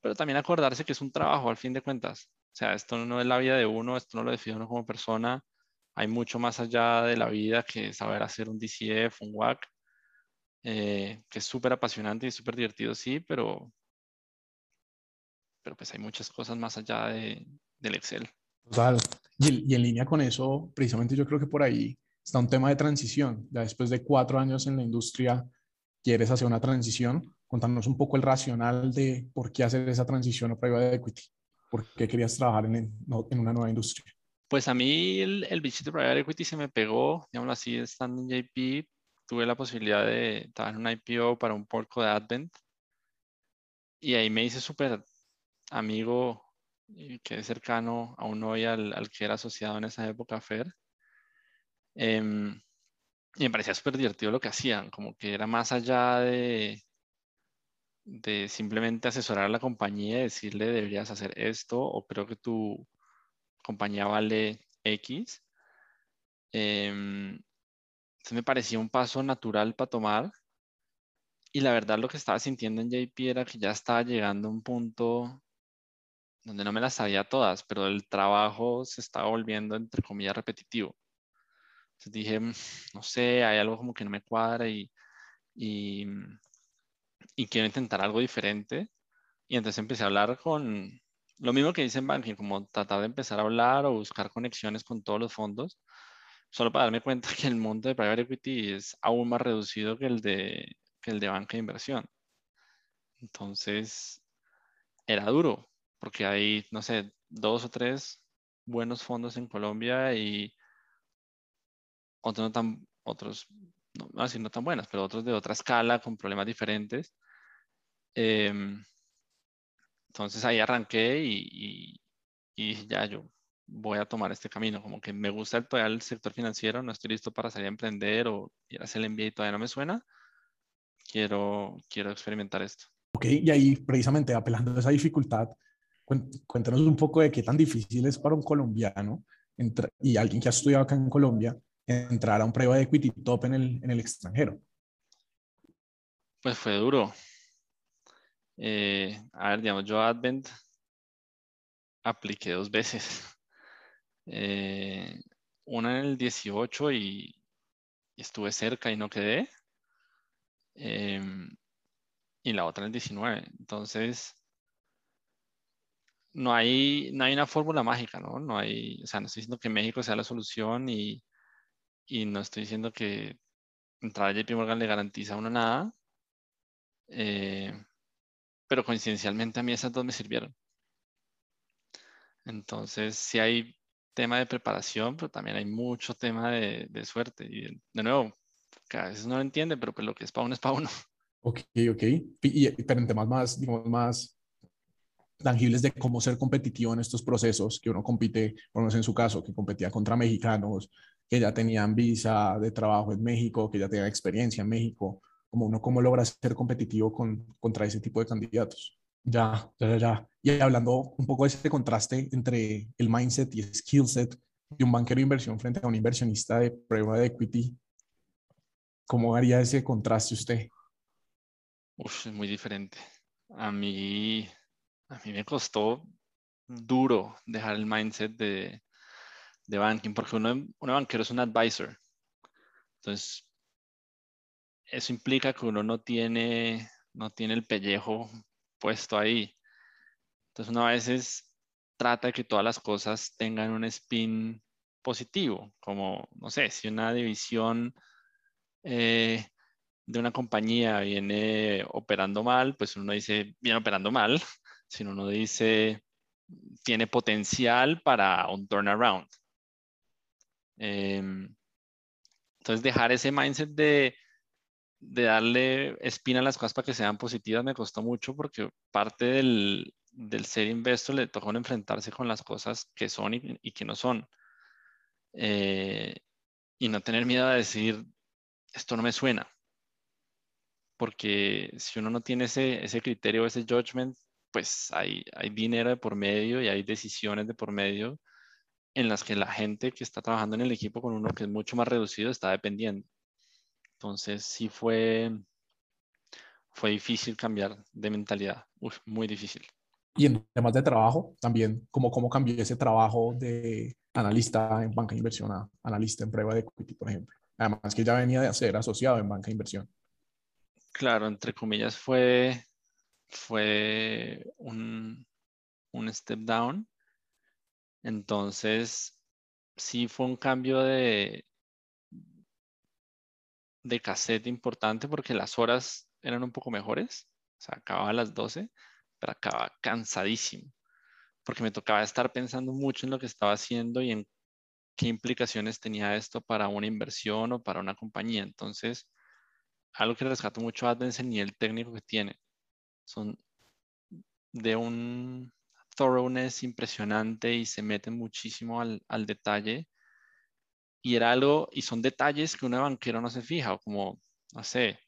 pero también acordarse que es un trabajo al fin de cuentas. O sea, esto no es la vida de uno, esto no lo define uno como persona, hay mucho más allá de la vida que saber hacer un DCF, un WAC, eh, que es súper apasionante y súper divertido, sí, pero, pero pues hay muchas cosas más allá de, del Excel. Total. Y, y, en línea con eso, precisamente yo creo que por ahí está un tema de transición. Ya después de cuatro años en la industria, quieres hacer una transición. Contanos un poco el racional de por qué hacer esa transición a private equity. ¿Por qué querías trabajar en, en una nueva industria? Pues a mí el, el bichito private equity se me pegó, digámoslo así, estando en JP, tuve la posibilidad de trabajar en un IPO para un porco de Advent y ahí me hice súper amigo y quedé cercano aún hoy al, al, que era asociado en esa época, Fer. Em, y me parecía súper divertido lo que hacían, como que era más allá de, de simplemente asesorar a la compañía y decirle deberías hacer esto o creo que tu compañía vale X. Eh, me parecía un paso natural para tomar. Y la verdad lo que estaba sintiendo en JP era que ya estaba llegando a un punto donde no me las sabía todas, pero el trabajo se estaba volviendo, entre comillas, repetitivo. Entonces dije, mm, no sé, hay algo como que no me cuadra y, y, y quiero intentar algo diferente. Y entonces empecé a hablar con, lo mismo que dice en banking, como tratar de empezar a hablar o buscar conexiones con todos los fondos, solo para darme cuenta que el mundo de private equity es aún más reducido que el de, que el de banca de inversión. Entonces, era duro, porque hay, no sé, dos o tres buenos fondos en Colombia y otros no tan, otros, no, no, no tan buenos, pero otros de otra escala, con problemas diferentes. Eh, entonces ahí arranqué y, y, ya yo voy a tomar este camino. Como que me gusta el, todavía el sector financiero, no estoy listo para salir a emprender o ir a hacer el MBA y todavía no me suena. Quiero, quiero experimentar esto. Ok, y ahí precisamente apelando a esa dificultad, cuéntanos un poco de qué tan difícil es para un colombiano y alguien que ha estudiado acá en Colombia entrar a un private equity top en el, en el extranjero? Pues fue duro. Eh, a ver, digamos, yo Advent apliqué dos veces. Eh, una en el 18 y, estuve cerca y no quedé. Em, y la otra en el 19. Entonces, no hay, no hay una fórmula mágica, ¿no? No hay, o sea, no estoy diciendo que México sea la solución y, y no estoy diciendo que entrar a JP Morgan le garantiza a uno nada. Eh, pero coincidencialmente a mí esas dos me sirvieron. Entonces, sí hay tema de preparación, pero también hay mucho tema de, de suerte. Y de nuevo, que a veces no lo entiende, pero pues lo que es para uno es para uno. Ok, ok. Y, pero en temas más, digamos, más tangibles de cómo ser competitivo en estos procesos, que uno compite, menos en su caso, que competía contra mexicanos, que ya tenían visa de trabajo en México, que ya tenían experiencia en México, como uno cómo logra ser competitivo con, contra ese tipo de candidatos. Ya, ya, ya. Y hablando un poco de ese contraste entre el mindset y el skill set de un banquero de inversión frente a un inversionista de prueba de equity, ¿cómo haría ese contraste usted? Uf, es muy diferente. A mí, a mí me costó duro dejar el mindset de, de banking, porque uno, un banquero es un advisor. Entonces, eso implica que uno no tiene, no tiene el pellejo puesto ahí. Entonces, uno a veces trata de que todas las cosas tengan un spin positivo, como, no sé, si una división eh, de una compañía viene operando mal, pues uno dice, viene operando mal, sino uno dice, tiene potencial para un turnaround. Em, entonces, dejar ese mindset de, de darle espina a las cosas para que sean positivas me costó mucho porque parte del, del ser investor le tocó enfrentarse con las cosas que son y, que no son. Eh, y no tener miedo a decir, esto no me suena. Porque si uno no tiene ese, ese criterio, ese judgment, pues hay, hay dinero de por medio y hay decisiones de por medio en las que la gente que está trabajando en el equipo con uno que es mucho más reducido está dependiendo. Entonces sí fue, fue difícil cambiar de mentalidad, muy difícil. Y en temas de trabajo, también, ¿cómo, cómo cambió ese trabajo de analista en banca de inversión a analista en prueba de equity, por ejemplo? Además que ya venía de ser asociado en banca de inversión. Claro, entre comillas fue, fue un, un step down. Entonces, sí fue un cambio de, de cassette importante porque las horas eran un poco mejores. O sea, acababa a las 12, pero acababa cansadísimo. Porque me tocaba estar pensando mucho en lo que estaba haciendo y en qué implicaciones tenía esto para una inversión o para una compañía. Entonces, algo que rescato mucho a es el técnico que tiene. Son de un thoroughness impresionante y se meten muchísimo al, al detalle y era algo, y son detalles que un banquero no se fija, como, no sé,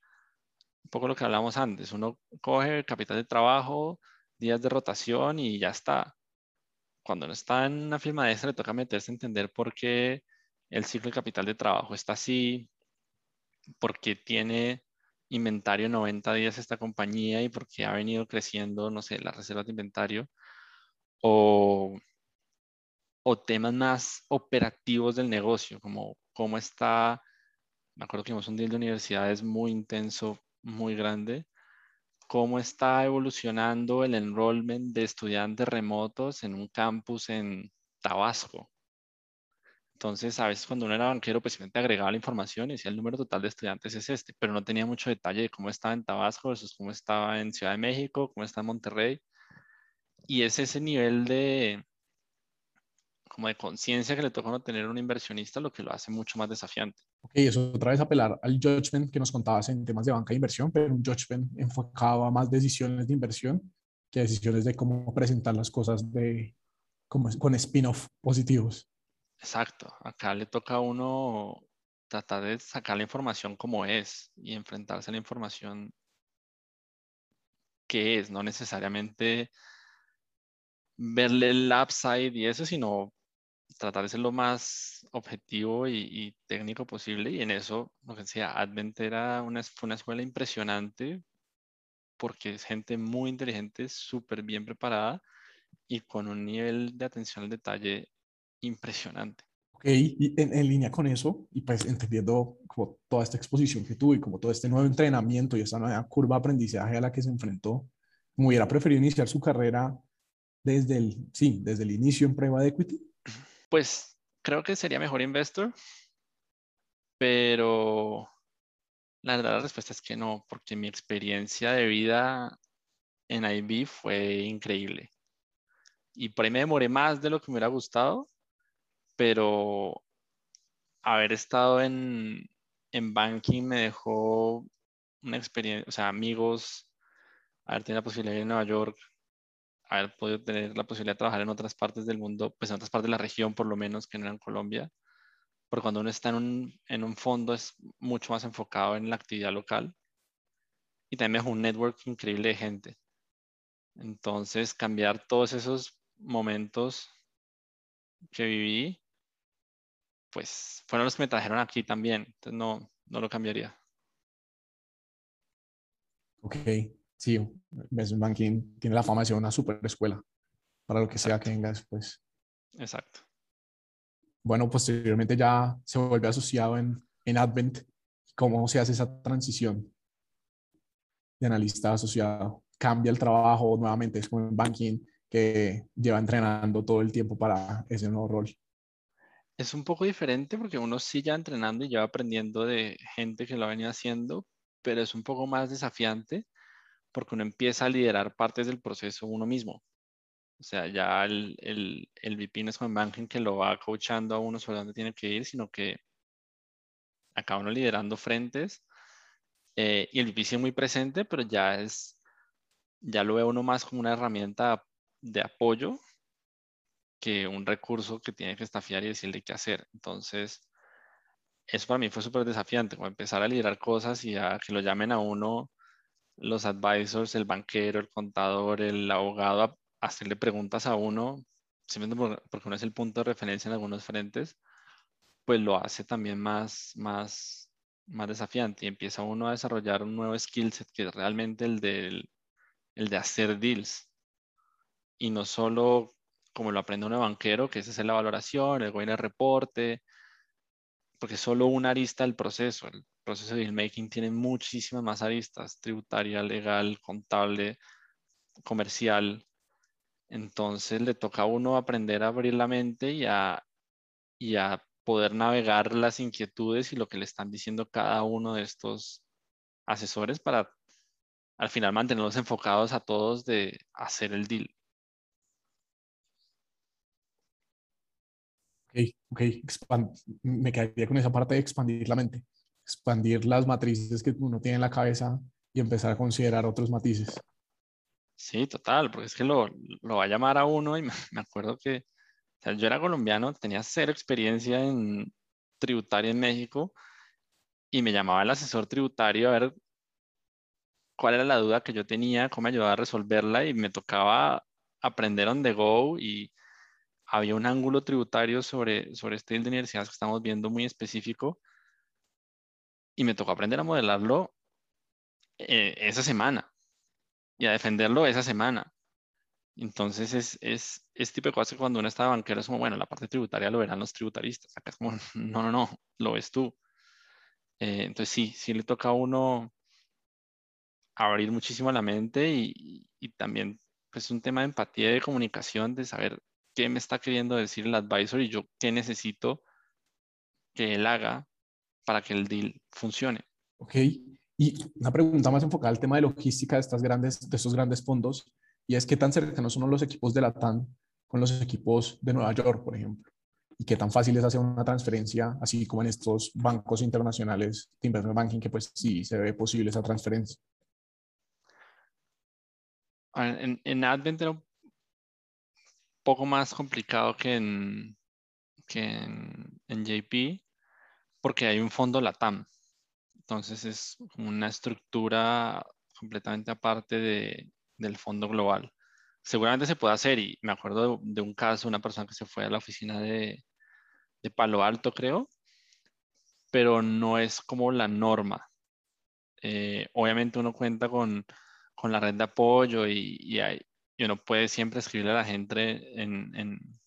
un poco lo que hablamos antes, uno coge capital de trabajo, días de rotación y ya está. Cuando uno está en una firma de esta, le toca meterse a entender por qué el ciclo de capital de trabajo está así, por qué tiene inventario 90 días esta compañía y por qué ha venido creciendo, no sé, las reservas de inventario. O o temas más operativos del negocio, como cómo está, me acuerdo que vimos un deal de universidades muy intenso, muy grande, cómo está evolucionando el enrollment de estudiantes remotos en un campus en Tabasco. Entonces, a veces cuando uno era banquero, pues simplemente agregaba la información y decía el número total de estudiantes es este, pero no tenía mucho detalle de cómo estaba en Tabasco versus cómo estaba en Ciudad de México, cómo está en Monterrey. Y es ese nivel de, como de conciencia que le toca no tener un inversionista, lo que lo hace mucho más desafiante. Ok, eso otra vez apelar al judgment que nos contabas en temas de banca de inversión, pero un judgment enfocado a más decisiones de inversión que decisiones de cómo presentar las cosas de, como, con spin-off positivos. Exacto, acá le toca a uno tratar de sacar la información como es y enfrentarse a la información que es, no necesariamente verle el upside y eso, sino tratar de ser lo más objetivo y, técnico posible. Y en eso, lo que decía, Advent era una, fue una escuela impresionante porque es gente muy inteligente, súper bien preparada y con un nivel de atención al detalle impresionante. Ok, y en, línea con eso, y pues entendiendo como toda esta exposición que tuve y como todo este nuevo entrenamiento y esta nueva curva de aprendizaje a la que se enfrentó, ¿me hubiera preferido iniciar su carrera desde el, sí, desde el inicio en prueba de equity? Pues creo que sería mejor investor, pero la verdad la respuesta es que no, porque mi experiencia de vida en IB fue increíble. Y por ahí me demoré más de lo que me hubiera gustado, pero haber estado en, en banking me dejó una experiencia, o sea, amigos, haber tenido la posibilidad de ir a Nueva York, haber podido tener la posibilidad de trabajar en otras partes del mundo, pues en otras partes de la región por lo menos que no en Colombia, porque cuando uno está en un, en un fondo es mucho más enfocado en la actividad local y también es un network increíble de gente. Entonces, cambiar todos esos momentos que viví, pues fueron los que me trajeron aquí también. Entonces, no, no lo cambiaría. Ok, sí, Investment Banking tiene la fama de ser una super escuela para lo que sea que venga después. Exacto. Bueno, posteriormente ya se vuelve asociado en, en Advent. ¿Cómo se hace esa transición de analista asociado? ¿Cambia el trabajo nuevamente? Es como en banking que lleva entrenando todo el tiempo para ese nuevo rol. Es un poco diferente porque uno sí ya entrenando y ya aprendiendo de gente que lo ha venido haciendo, pero es un poco más desafiante porque uno empieza a liderar partes del proceso uno mismo. O sea, ya el, el, el VP no es como en banking que lo va coachando a uno sobre dónde tiene que ir, sino que acaba uno liderando frentes eh, y el VP sigue muy presente, pero ya es, ya lo ve uno más como una herramienta de apoyo que un recurso que tiene que estafiar y decirle qué hacer. Entonces, eso para mí fue súper desafiante, como empezar a liderar cosas y a que lo llamen a uno los advisors, el banquero, el contador, el abogado, hacerle preguntas a uno, simplemente porque uno es el punto de referencia en algunos frentes, pues lo hace también más, más, más desafiante y empieza uno a desarrollar un nuevo skill set que es realmente el, del, el de hacer deals. Y no solo como lo aprende un banquero, que es hacer la valoración, el el reporte, porque solo una arista del proceso. Proceso de deal making tiene muchísimas más aristas, tributaria, legal, contable, comercial. Entonces le toca a uno aprender a abrir la mente y a, y a poder navegar las inquietudes y lo que le están diciendo cada uno de estos asesores para al final mantenerlos enfocados a todos de hacer el deal. ok, me quedaría con esa parte de expandir la mente, expandir las matrices que uno tiene en la cabeza y empezar a considerar otros matices. Sí, total, porque es que lo, lo va a llamar a uno y me, acuerdo que yo era colombiano, tenía cero experiencia en tributaria en México y me llamaba el asesor tributario a ver cuál era la duda que yo tenía, cómo me ayudaba a resolverla y me tocaba aprender on the go y había un ángulo tributario sobre, sobre este de universidades que estamos viendo muy específico y me tocó aprender a modelarlo eh, esa semana y a defenderlo esa semana. Entonces es, es, es tipo de cosas que cuando uno está banquero es como, bueno, la parte tributaria lo verán los tributaristas. Acá es como, no, no, no, lo ves tú. Eh, entonces sí, sí le toca a uno abrir muchísimo la mente y, y también pues un tema de empatía y de comunicación, de saber qué me está queriendo decir el advisor y yo qué necesito que él haga para que el deal funcione. Ok, y una pregunta más enfocada al tema de logística de, estas grandes, de estos grandes fondos, y es qué tan cercanos son los equipos de la TAN con los equipos de Nueva York, por ejemplo, y qué tan fácil es hacer una transferencia, así como en estos bancos internacionales de investment banking, que pues sí se ve posible esa transferencia. En, en Advent era poco más complicado que en, que en, JP porque hay un fondo LATAM. Entonces es una estructura completamente aparte de, del fondo global. seguramente se puede hacer y me acuerdo de, un caso, una persona que se fue a la oficina de, de Palo Alto, creo, pero no es como la norma. Eh, obviamente uno cuenta con, con, la red de apoyo y, y, hay, y, uno puede siempre escribirle a la gente en, en,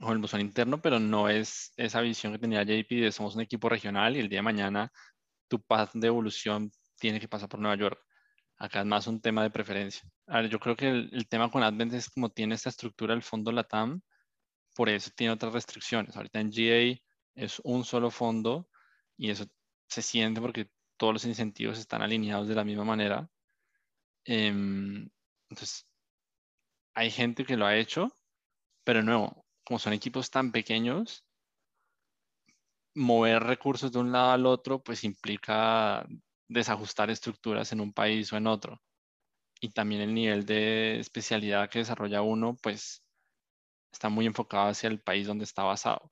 con el buzón interno, pero no es esa visión que tenía JP de somos un equipo regional y el día de mañana tu path de evolución tiene que pasar por Nueva York. Acá es más un tema de preferencia. A ver, yo creo que el, el tema con Advent es como tiene esta estructura el fondo LATAM, por eso tiene otras restricciones. Ahorita en GA es un solo fondo y eso se siente porque todos los incentivos están alineados de la misma manera. Em, entonces, hay gente que lo ha hecho, pero no, como son equipos tan pequeños, mover recursos de un lado al otro, pues implica desajustar estructuras en un país o en otro. Y también el nivel de especialidad que desarrolla uno, pues está muy enfocado hacia el país donde está basado.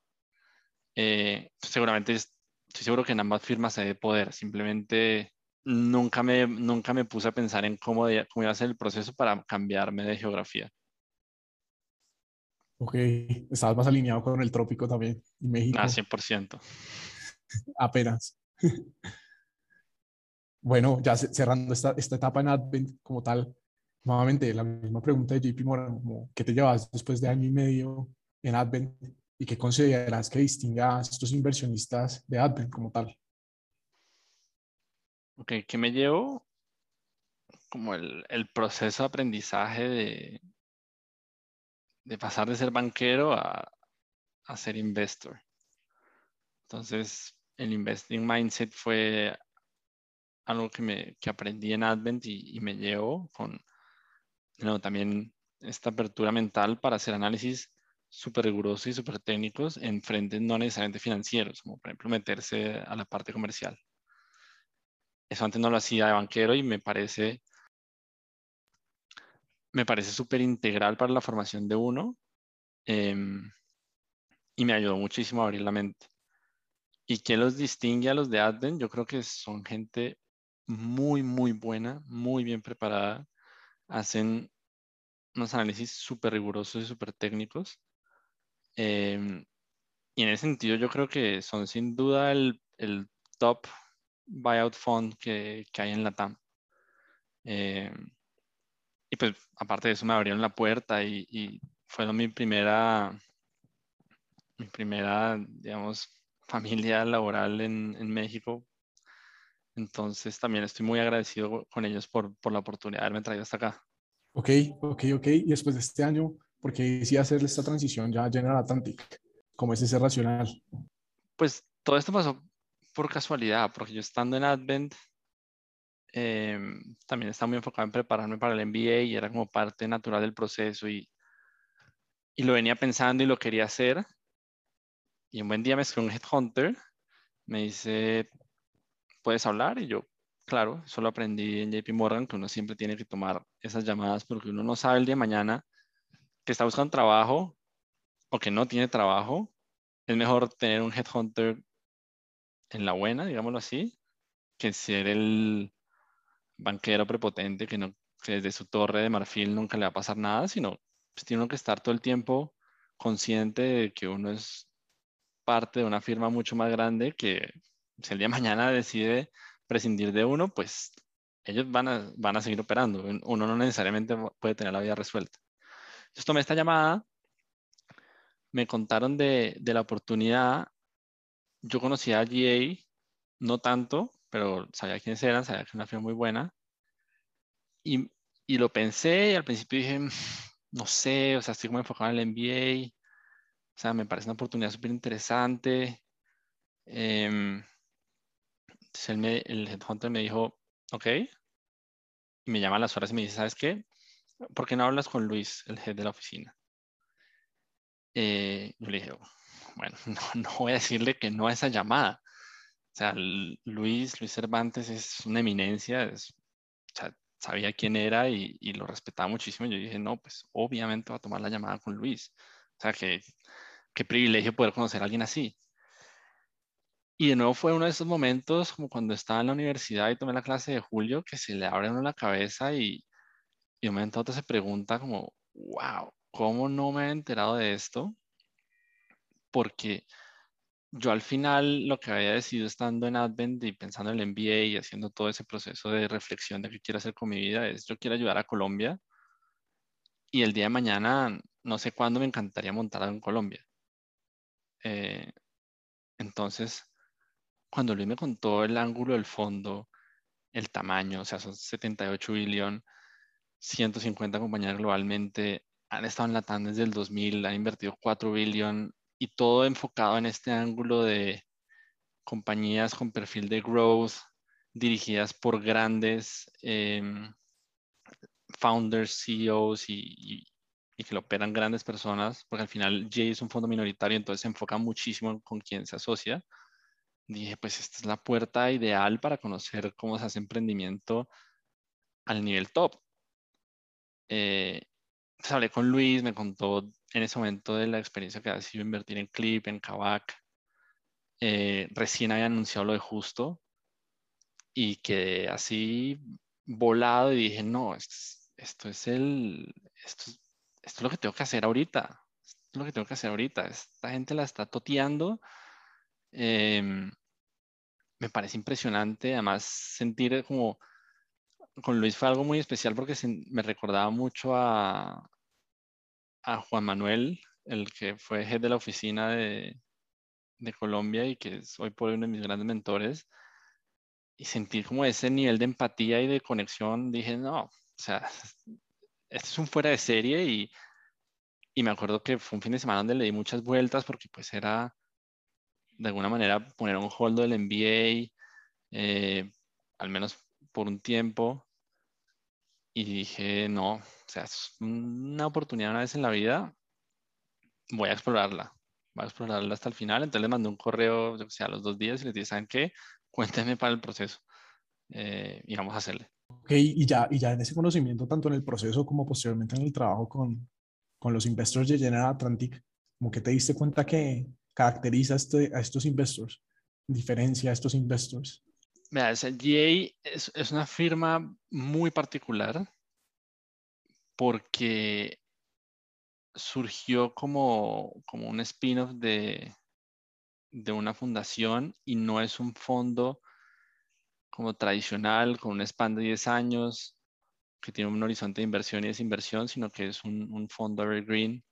Eh, seguramente estoy seguro que en ambas firmas hay de poder, simplemente nunca me, nunca me puse a pensar en cómo, cómo iba a ser el proceso para cambiarme de geografía. Ok, estabas más alineado con el trópico también, y México. Ah, 100%. Apenas. bueno, ya cerrando esta, esta etapa en Advent como tal, nuevamente la misma pregunta de JP Morgan, ¿qué te llevas después de año y medio en Advent y qué consideras que distinga a estos inversionistas de Advent como tal? Ok, ¿qué me llevo? Como el, el proceso de aprendizaje de, de pasar de ser banquero a, a ser investor. Entonces, el investing mindset fue algo que, me, que aprendí en Advent y, y me llevo con también esta apertura mental para hacer análisis súper rigurosos y súper técnicos en frentes no necesariamente financieros, como por ejemplo meterse a la parte comercial. Eso antes no lo hacía de banquero y me parece me parece súper integral para la formación de uno em, y me ayudó muchísimo a abrir la mente. ¿Y qué los distingue a los de Advent? Yo creo que son gente muy, muy buena, muy bien preparada, hacen unos análisis súper rigurosos y súper técnicos. Em, y en ese sentido yo creo que son sin duda el, el top buyout fund que, que hay en la TAM. Em, y pues aparte de eso me abrieron la puerta y, y fue mi primera, mi primera, digamos, familia laboral en, en México entonces también estoy muy agradecido con ellos por, por la oportunidad de haberme traído hasta acá. Ok, ok, ok. Y después de este año, ¿por qué decidí hacer esta transición ya a General Atlantic? ¿Cómo es ese racional? Pues todo esto pasó por casualidad, porque yo estando en Advent, eh, también estaba muy enfocado en prepararme para el MBA y era como parte natural del proceso y, y lo venía pensando y lo quería hacer. Y un buen día me escribió un headhunter, me dice, puedes hablar y yo, claro, eso lo aprendí en JP Morgan, que uno siempre tiene que tomar esas llamadas porque uno no sabe el día de mañana que está buscando trabajo o que no tiene trabajo. Es mejor tener un headhunter en la buena, digámoslo así, que ser el banquero prepotente que, no, que desde su torre de marfil nunca le va a pasar nada, sino pues, tiene uno que estar todo el tiempo consciente de que uno es parte de una firma mucho más grande que si el día de mañana decide prescindir de uno, pues ellos van a, van a seguir operando. Uno no necesariamente puede tener la vida resuelta. Entonces tomé esta llamada, me contaron de, de la oportunidad. Yo conocía a GA, no tanto, pero sabía quiénes eran, sabía que era una firma muy buena. Y, y, lo pensé y al principio dije, mm, no sé, o sea, estoy como enfocado en el MBA. O sea, me parece una oportunidad súper interesante. Eh, entonces él me, el headhunter me dijo, ok, y me llama a las horas y me dice, ¿sabes qué? ¿Por qué no hablas con Luis, el head de la oficina? Eh, yo le dije, bueno, no, voy a decirle que no a esa llamada. O sea, Luis, Luis Cervantes es una eminencia, es, o sea, sabía quién era y, lo respetaba muchísimo. Yo dije, no, pues obviamente va a tomar la llamada con Luis. O sea, que, qué privilegio poder conocer a alguien así. Y de nuevo fue uno de esos momentos como cuando estaba en la universidad y tomé la clase de Julio que se le abre uno la cabeza y, y de un momento a otro se pregunta como, wow, ¿cómo no me he enterado de esto? Porque yo al final lo que había decidido estando en Advent y pensando en el MBA y haciendo todo ese proceso de reflexión de qué quiero hacer con mi vida es yo quiero ayudar a Colombia y el día de mañana no sé cuándo me encantaría montar en Colombia. Eh, entonces, cuando Luis me contó el ángulo del fondo, el tamaño, o sea, son 78 billones, 150 compañías globalmente, han estado en la TAN desde el 2000, han invertido 4 billones y todo enfocado en este ángulo de compañías con perfil de growth, dirigidas por grandes em, founders, CEOs y, que lo operan grandes personas, porque al final Jay es un fondo minoritario, entonces se enfoca muchísimo con quién se asocia. Dije, pues esta es la puerta ideal para conocer cómo se hace emprendimiento al nivel top. Eh, pues, hablé con Luis, me contó en ese momento de la experiencia que ha sido invertir en Clip, en Kavak. Eh, recién había anunciado lo de Justo y quedé así volado y dije, no, esto, es el, esto, es lo que tengo que hacer ahorita. Esto es lo que tengo que hacer ahorita. Esta gente la está toteando. Em, me parece impresionante, además sentir como con Luis fue algo muy especial porque me recordaba mucho a, a Juan Manuel, el que fue jefe de la oficina de, de Colombia y que es hoy por hoy uno de mis grandes mentores, y sentir como ese nivel de empatía y de conexión, dije, no, o sea, esto es un fuera de serie y, y me acuerdo que fue un fin de semana donde le di muchas vueltas porque pues era de alguna manera poner un hold del MBA, eh, al menos por un tiempo, y dije, no, o sea, es una oportunidad una vez en la vida, voy a explorarla, voy a explorarla hasta el final. Entonces les mandé un correo, yo sea, a los dos días y les dije, ¿saben qué? Cuéntenme para el proceso eh, y vamos a hacerle. Ok, y ya, y ya en ese conocimiento, tanto en el proceso como posteriormente en el trabajo con, con los investors de General Atlantic, como que te diste cuenta que caracteriza este, a estos investors, diferencia a estos investors. Mira, GA es, es, una firma muy particular porque surgió como, como un spin-off de, de una fundación y no es un fondo como tradicional con un span de 10 años que tiene un horizonte de inversión y desinversión, sino que es un, un fondo evergreen.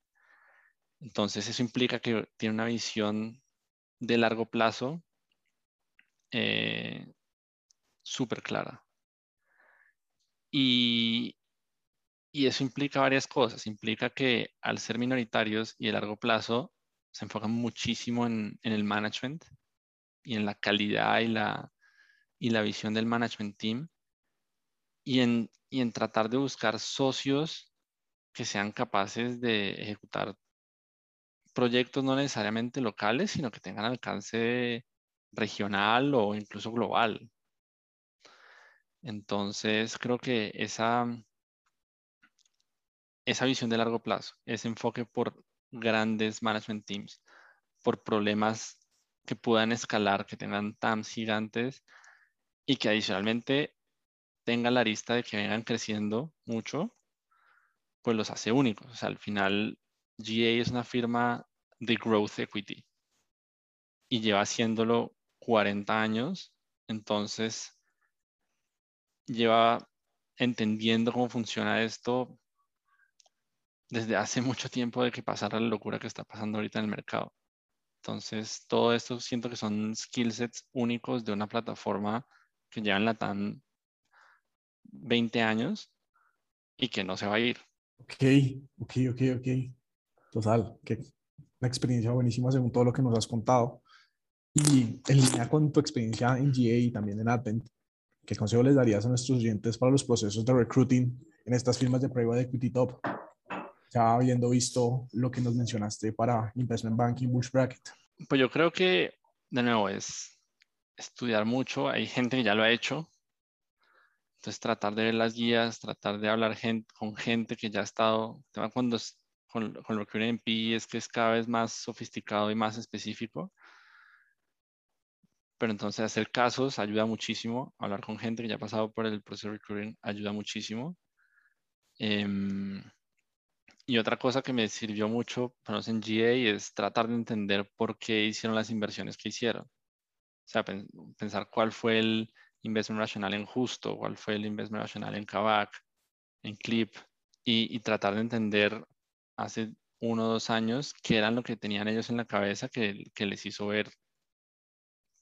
Entonces eso implica que tiene una visión de largo plazo eh, súper clara. Y, y eso implica varias cosas. Implica que al ser minoritarios y a largo plazo, se enfocan muchísimo en, en el management y en la calidad y la, y la visión del management team y en, y en tratar de buscar socios que sean capaces de ejecutar proyectos no necesariamente locales, sino que tengan alcance regional o incluso global. Entonces, creo que esa, esa visión de largo plazo, ese enfoque por grandes management teams, por problemas que puedan escalar, que tengan TAMs gigantes y que adicionalmente tengan la lista de que vengan creciendo mucho, pues los hace únicos. Al final GA es una firma de growth equity y lleva haciéndolo 40 años, entonces lleva entendiendo cómo funciona esto desde hace mucho tiempo de que pasara la locura que está pasando ahorita en el mercado. Entonces, todo esto siento que son skill sets únicos de una plataforma que lleva en la TAN 20 años y que no se va a ir. Ok, ok, ok, ok. Total, que una experiencia buenísima según todo lo que nos has contado. Y en línea con tu experiencia en GA y también en Advent, ¿Qué consejo les darías a nuestros oyentes para los procesos de recruiting en estas firmas de private equity top? Ya habiendo visto lo que nos mencionaste para investment banking, bush bracket. Pues yo creo que, de nuevo, es estudiar mucho. Hay gente que ya lo ha hecho. Entonces, tratar de ver las guías, tratar de hablar con gente que ya ha estado. Cuando con, con recruiting en PI es que es cada vez más sofisticado y más específico pero entonces hacer casos ayuda muchísimo, hablar con gente que ya ha pasado por el proceso de recruiting ayuda muchísimo. Em, y otra cosa que me sirvió mucho, para en GA, es tratar de entender por qué hicieron las inversiones que hicieron. O sea, pensar cuál fue el investment racional en Justo, cuál fue el investment racional en Kavak, en Clip, y, tratar de entender hace uno o dos años qué eran lo que tenían ellos en la cabeza que, que les hizo ver,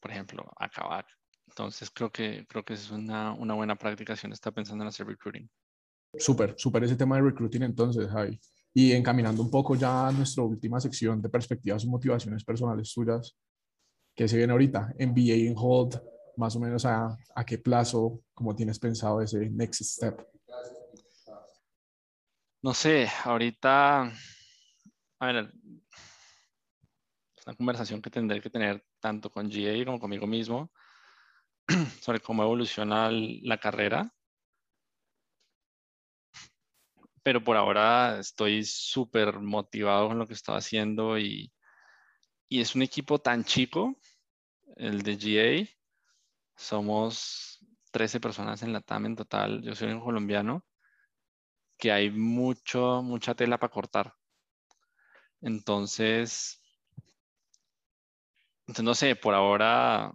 por ejemplo, a Kavak. Entonces creo que, creo que es una, una buena práctica si uno está pensando en hacer recruiting. Súper, súper ese tema de recruiting entonces, Javi. Y encaminando un poco ya a nuestra última sección de perspectivas y motivaciones personales tuyas, que se viene ahorita, MBA en Hold, más o menos a, a qué plazo, cómo tienes pensado ese next step. No sé, ahorita, a ver, una conversación que tendré que tener tanto con GA como conmigo mismo sobre cómo evoluciona la carrera pero por ahora estoy súper motivado con lo que estoy haciendo y, y, es un equipo tan chico, el de GA. Somos 13 personas en la TAM en total, yo soy un colombiano, que hay mucho, mucha tela para cortar. Entonces, entonces, no sé, por ahora,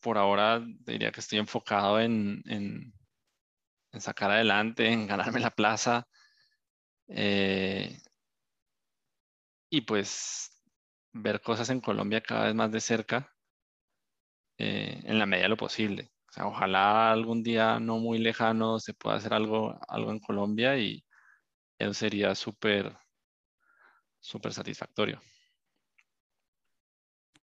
por ahora diría que estoy enfocado en, en sacar adelante, en ganarme la plaza. Eh, y pues ver cosas en Colombia cada vez más de cerca, eh, en la medida de lo posible. O sea, ojalá algún día no muy lejano se pueda hacer algo, algo en Colombia y eso sería súper, súper satisfactorio.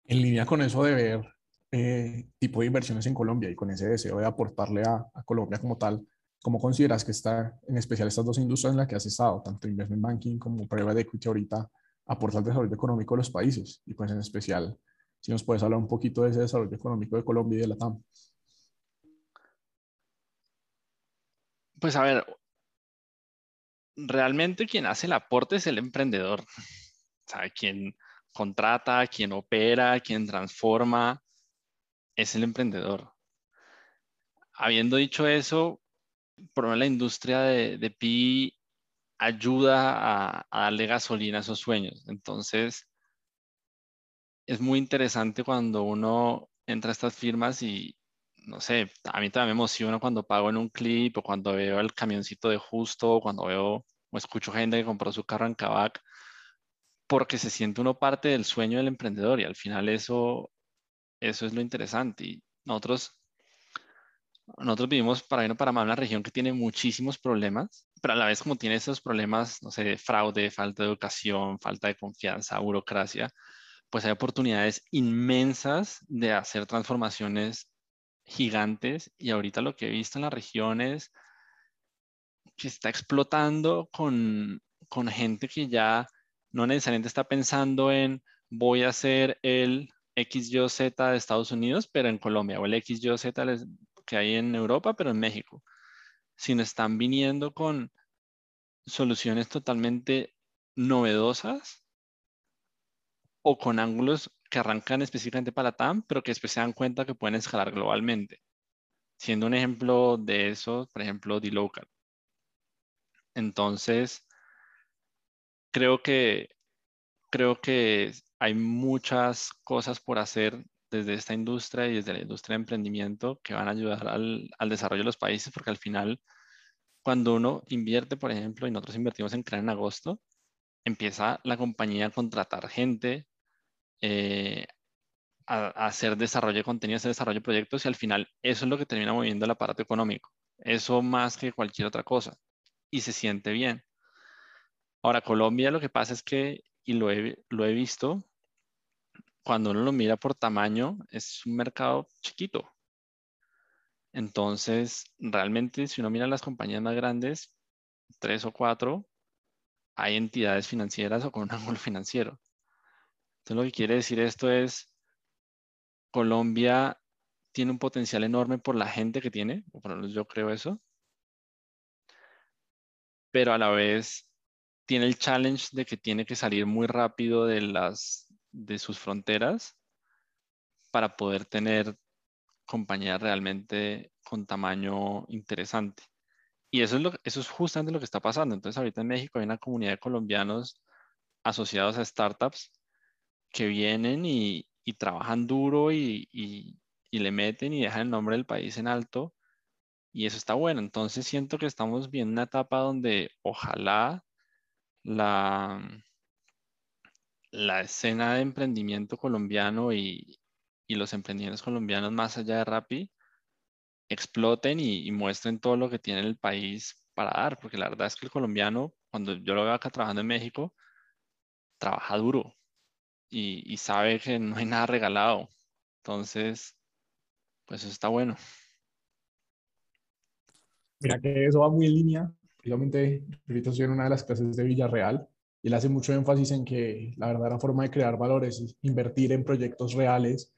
En línea con eso de ver eh, tipo de inversiones en Colombia y con ese deseo de aportarle a, Colombia como tal, ¿Cómo consideras que está, en especial estas dos industrias en las que has estado, tanto investment banking como private equity ahorita, aporta al desarrollo económico de los países? Y pues en especial, si nos puedes hablar un poquito de ese desarrollo económico de Colombia y de la TAM. Pues a ver, realmente quien hace el aporte es el emprendedor. O sea, quien contrata, quien opera, quien transforma, es el emprendedor. Habiendo dicho eso, por la industria de, de PI ayuda a, darle gasolina a esos sueños. Entonces, es muy interesante cuando uno entra a estas firmas y, no sé, a mí también me emociona cuando pago en un clip o cuando veo el camioncito de justo, cuando veo o escucho gente que compró su carro en Kavak, porque se siente uno parte del sueño del emprendedor y al final eso, eso es lo interesante. Y nosotros nosotros vivimos para bien o para mal una región que tiene muchísimos problemas, pero a la vez como tiene esos problemas, no sé, de fraude, falta de educación, falta de confianza, burocracia, pues hay oportunidades inmensas de hacer transformaciones gigantes y ahorita lo que he visto en la región es que está explotando con, con gente que ya no necesariamente está pensando en voy a hacer el XYZ de Estados Unidos, pero en Colombia, o el XYZ que hay en Europa, pero en México, sino están viniendo con soluciones totalmente novedosas o con ángulos que arrancan específicamente para TAM, pero que después se dan cuenta que pueden escalar globalmente. Siendo un ejemplo de eso, por ejemplo, D-Local. Entonces, creo que, creo que hay muchas cosas por hacer desde esta industria y desde la industria de emprendimiento que van a ayudar al, al desarrollo de los países, porque al final, cuando uno invierte, por ejemplo, y nosotros invertimos en CREA en agosto, empieza la compañía a contratar gente, eh, a, hacer desarrollo de contenido, hacer desarrollo de proyectos y al final eso es lo que termina moviendo el aparato económico. Eso más que cualquier otra cosa. Y se siente bien. Ahora, Colombia lo que pasa es que, y lo he, lo he visto, cuando uno lo mira por tamaño, es un mercado chiquito. Entonces, realmente, si uno mira las compañías más grandes, tres o cuatro, hay entidades financieras o con un ángulo financiero. Entonces, lo que quiere decir esto es, Colombia tiene un potencial enorme por la gente que tiene, o por lo menos yo creo eso, pero a la vez tiene el challenge de que tiene que salir muy rápido de las de sus fronteras para poder tener compañías realmente con tamaño interesante. y eso es, lo, eso es justamente lo que está pasando. Entonces, ahorita en México hay una comunidad de colombianos asociados a startups que vienen y, y trabajan duro y, y, y, le meten y dejan el nombre del país en alto. Y eso está bueno. Entonces, siento que estamos viendo una etapa donde ojalá la, la escena de emprendimiento colombiano y, y los emprendimientos colombianos más allá de Rappi exploten y, muestren todo lo que tiene el país para dar, porque la verdad es que el colombiano, cuando yo lo veo acá trabajando en México, trabaja duro y, sabe que no hay nada regalado. Entonces, pues eso está bueno. Mira que eso va muy en línea. Precisamente, ahorita estoy en una de las clases de Villarreal y él hace mucho énfasis en que la verdadera forma de crear valores es invertir en proyectos reales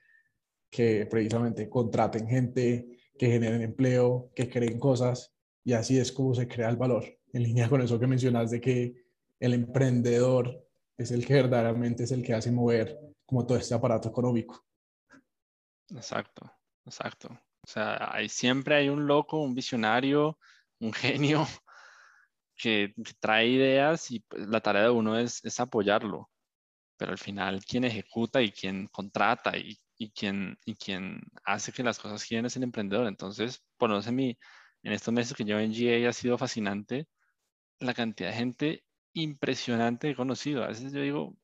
que precisamente contraten gente, que generen empleo, que creen cosas y así es como se crea el valor. En línea con eso que mencionas de que el emprendedor es el que verdaderamente es el que hace mover como todo este aparato económico. Exacto, exacto. O sea, hay, siempre hay un loco, un visionario, un genio que, trae ideas y pues, la tarea de uno es, es apoyarlo. Pero al final quien ejecuta y quien contrata y y quien, y quien hace que las cosas giren es el emprendedor. Entonces, por lo menos en, en estos meses que llevo en GA ha sido fascinante la cantidad de gente impresionante que he conocido. A veces yo digo,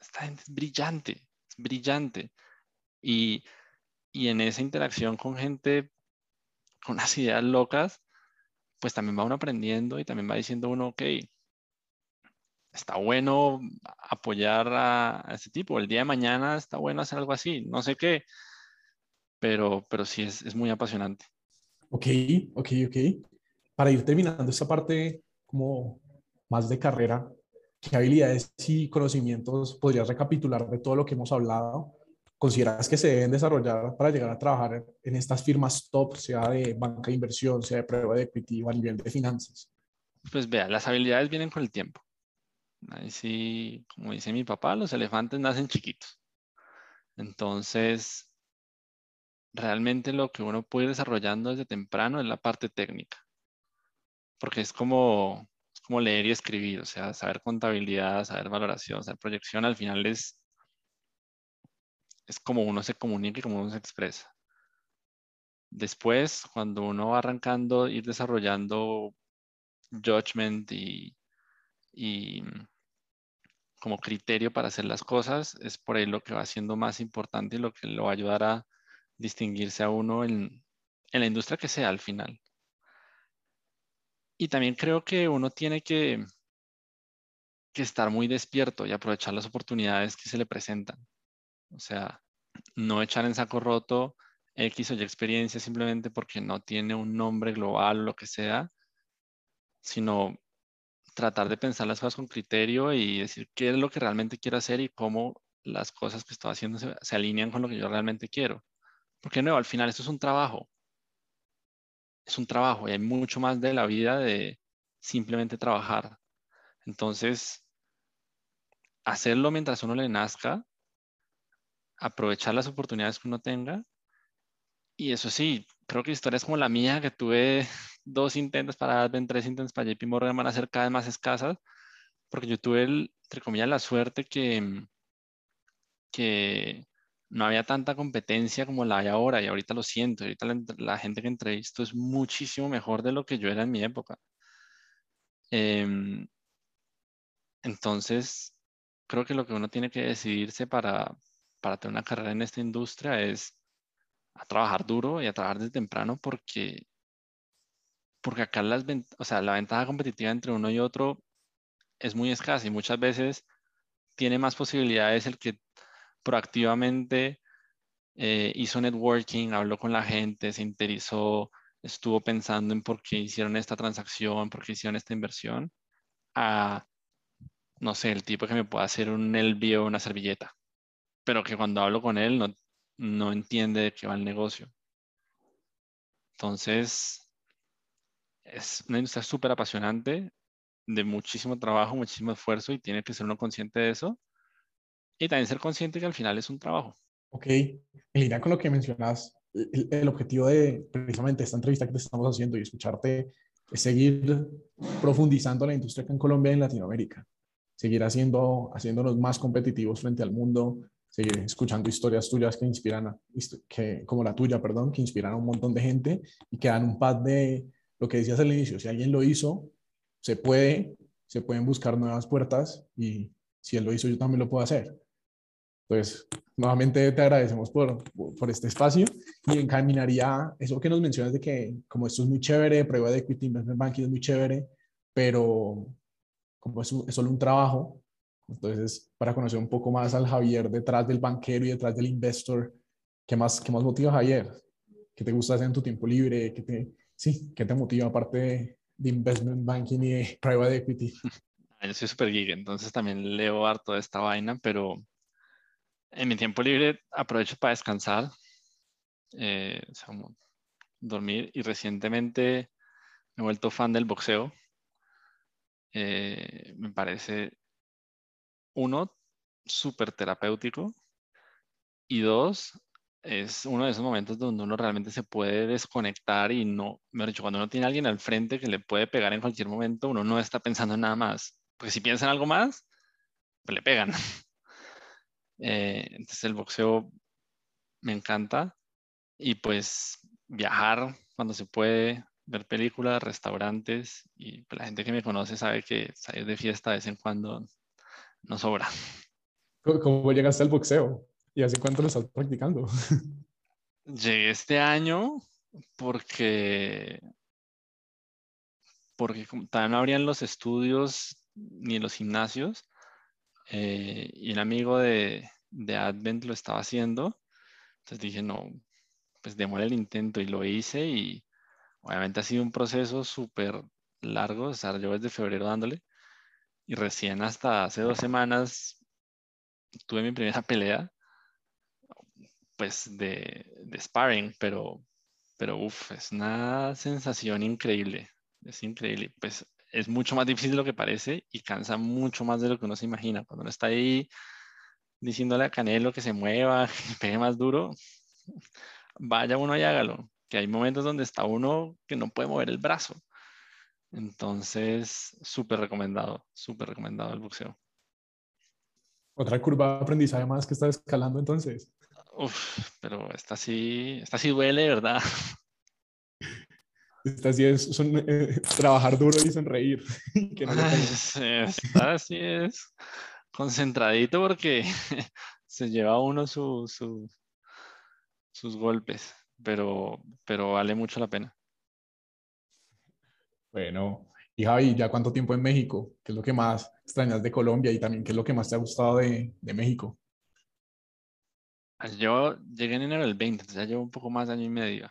esta gente es brillante, brillante. Y, y en esa interacción con gente con unas ideas locas, pues también va uno aprendiendo y también va diciendo uno, ok, está bueno apoyar a, ese tipo. El día de mañana está bueno hacer algo así. No sé qué, pero, pero sí es, es muy apasionante. Ok, ok, ok. Para ir terminando esta parte como más de carrera, ¿qué habilidades y conocimientos podrías recapitular de todo lo que hemos hablado? ¿Consideras que se deben desarrollar para llegar a trabajar en estas firmas top, sea de banca de inversión, sea de prueba de equity o a nivel de finanzas? Pues vea, las habilidades vienen con el tiempo. Ahí sí, como dice mi papá, los elefantes nacen chiquitos. Entonces, realmente lo que uno puede ir desarrollando desde temprano es la parte técnica. Porque es como, es como leer y escribir, o sea, saber contabilidad, saber valoración, saber proyección, al final es, es como uno se comunica y como uno se expresa. Después, cuando uno va arrancando, ir desarrollando judgment y, y como criterio para hacer las cosas, es por ahí lo que va siendo más importante y lo que lo va a ayudar a distinguirse a uno en, la industria que sea al final. Y también creo que uno tiene que estar muy despierto y aprovechar las oportunidades que se le presentan. O sea, no echar en saco roto X o Y experiencia simplemente porque no tiene un nombre global o lo que sea, sino tratar de pensar las cosas con criterio y decir qué es lo que realmente quiero hacer y cómo las cosas que estoy haciendo se, alinean con lo que yo realmente quiero. Porque no, al final esto es un trabajo. Es un trabajo y hay mucho más de la vida de simplemente trabajar. Entonces, hacerlo mientras uno le nazca, aprovechar las oportunidades que uno tenga. Y eso sí, creo que historias como la mía, que tuve dos intentos para Advent, tres intentos para JP Morgan van a ser cada vez más escasas, porque yo tuve, entre comillas, la suerte que, que no había tanta competencia como la hay ahora, y ahorita lo siento, ahorita la, gente que entrevisto es muchísimo mejor de lo que yo era en mi época. Em, entonces, creo que lo que uno tiene que decidirse para, para tener una carrera en esta industria es a trabajar duro y a trabajar desde temprano porque porque acá las, o sea, la ventaja competitiva entre uno y otro es muy escasa y muchas veces tiene más posibilidades el que proactivamente eh, hizo networking, habló con la gente, se interesó, estuvo pensando en por qué hicieron esta transacción, por qué hicieron esta inversión, a, no sé, el tipo que me pueda hacer un envío o una servilleta, pero que cuando hablo con él no, no entiende de qué va el negocio. Entonces, es una industria súper apasionante, de muchísimo trabajo, muchísimo esfuerzo y tiene que ser uno consciente de eso. Y también ser consciente que al final es un trabajo. Ok, en línea con lo que mencionas, el, objetivo de precisamente esta entrevista que te estamos haciendo y escucharte es seguir profundizando la industria acá en Colombia y en Latinoamérica, seguir haciendo, haciéndonos más competitivos frente al mundo, seguir escuchando historias tuyas que inspiran, que, como la tuya, perdón, que inspiran a un montón de gente y que dan un pad de lo que decías al inicio, si alguien lo hizo, se puede, se pueden buscar nuevas puertas y si él lo hizo, yo también lo puedo hacer. Entonces, nuevamente te agradecemos por, por este espacio y encaminaría eso que nos mencionas de que como esto es muy chévere, prueba de equity investment banking es muy chévere, pero como es, es solo un trabajo, entonces para conocer un poco más al Javier detrás del banquero y detrás del investor, ¿qué más, qué más motiva Javier? ¿Qué te gusta hacer en tu tiempo libre? ¿Qué te, sí, ¿qué te motiva aparte de, de investment banking y de private equity? Yo soy súper geek, entonces también leo harto de esta vaina, pero en mi tiempo libre aprovecho para descansar, eh, dormir y recientemente me he vuelto fan del boxeo. Eh, me parece, uno, súper terapéutico y dos, es uno de esos momentos donde uno realmente se puede desconectar y no, me dicho, cuando uno tiene a alguien al frente que le puede pegar en cualquier momento, uno no está pensando en nada más. Porque si piensa en algo más, pues le pegan. Eh, entonces el boxeo me encanta y pues viajar cuando se puede, ver películas, restaurantes y pues, la gente que me conoce sabe que salir de fiesta de vez en cuando no sobra. ¿Cómo llegaste al boxeo? ¿Y hace cuánto lo estás practicando? Llegué este año porque porque también no habrían los estudios ni los gimnasios eh, y un amigo de, de, Advent lo estaba haciendo. Entonces dije, no, pues démosle el intento y lo hice y obviamente ha sido un proceso súper largo, o sea, yo desde febrero dándole y recién hasta hace dos semanas tuve mi primera pelea, pues de, de sparring, pero, pero uff, es una sensación increíble, es increíble. Pues es mucho más difícil de lo que parece y cansa mucho más de lo que uno se imagina. Cuando uno está ahí diciéndole a Canelo que se mueva, que pegue más duro, vaya uno y hágalo. Que hay momentos donde está uno que no puede mover el brazo. Entonces, súper recomendado, súper recomendado el boxeo. Otra curva de aprendizaje más que está escalando entonces. Uf, pero esta sí, esta sí duele, ¿verdad? Esta sí es eh, trabajar duro y sonreír. que esta sí es concentradito porque se lleva uno su, sus golpes, pero, pero vale mucho la pena. Bueno, y Javi, ¿ya cuánto tiempo en México? ¿Qué es lo que más extrañas de Colombia y también qué es lo que más te ha gustado de, de México? Pues yo llegué en enero del 20, entonces ya llevo un poco más de año y medio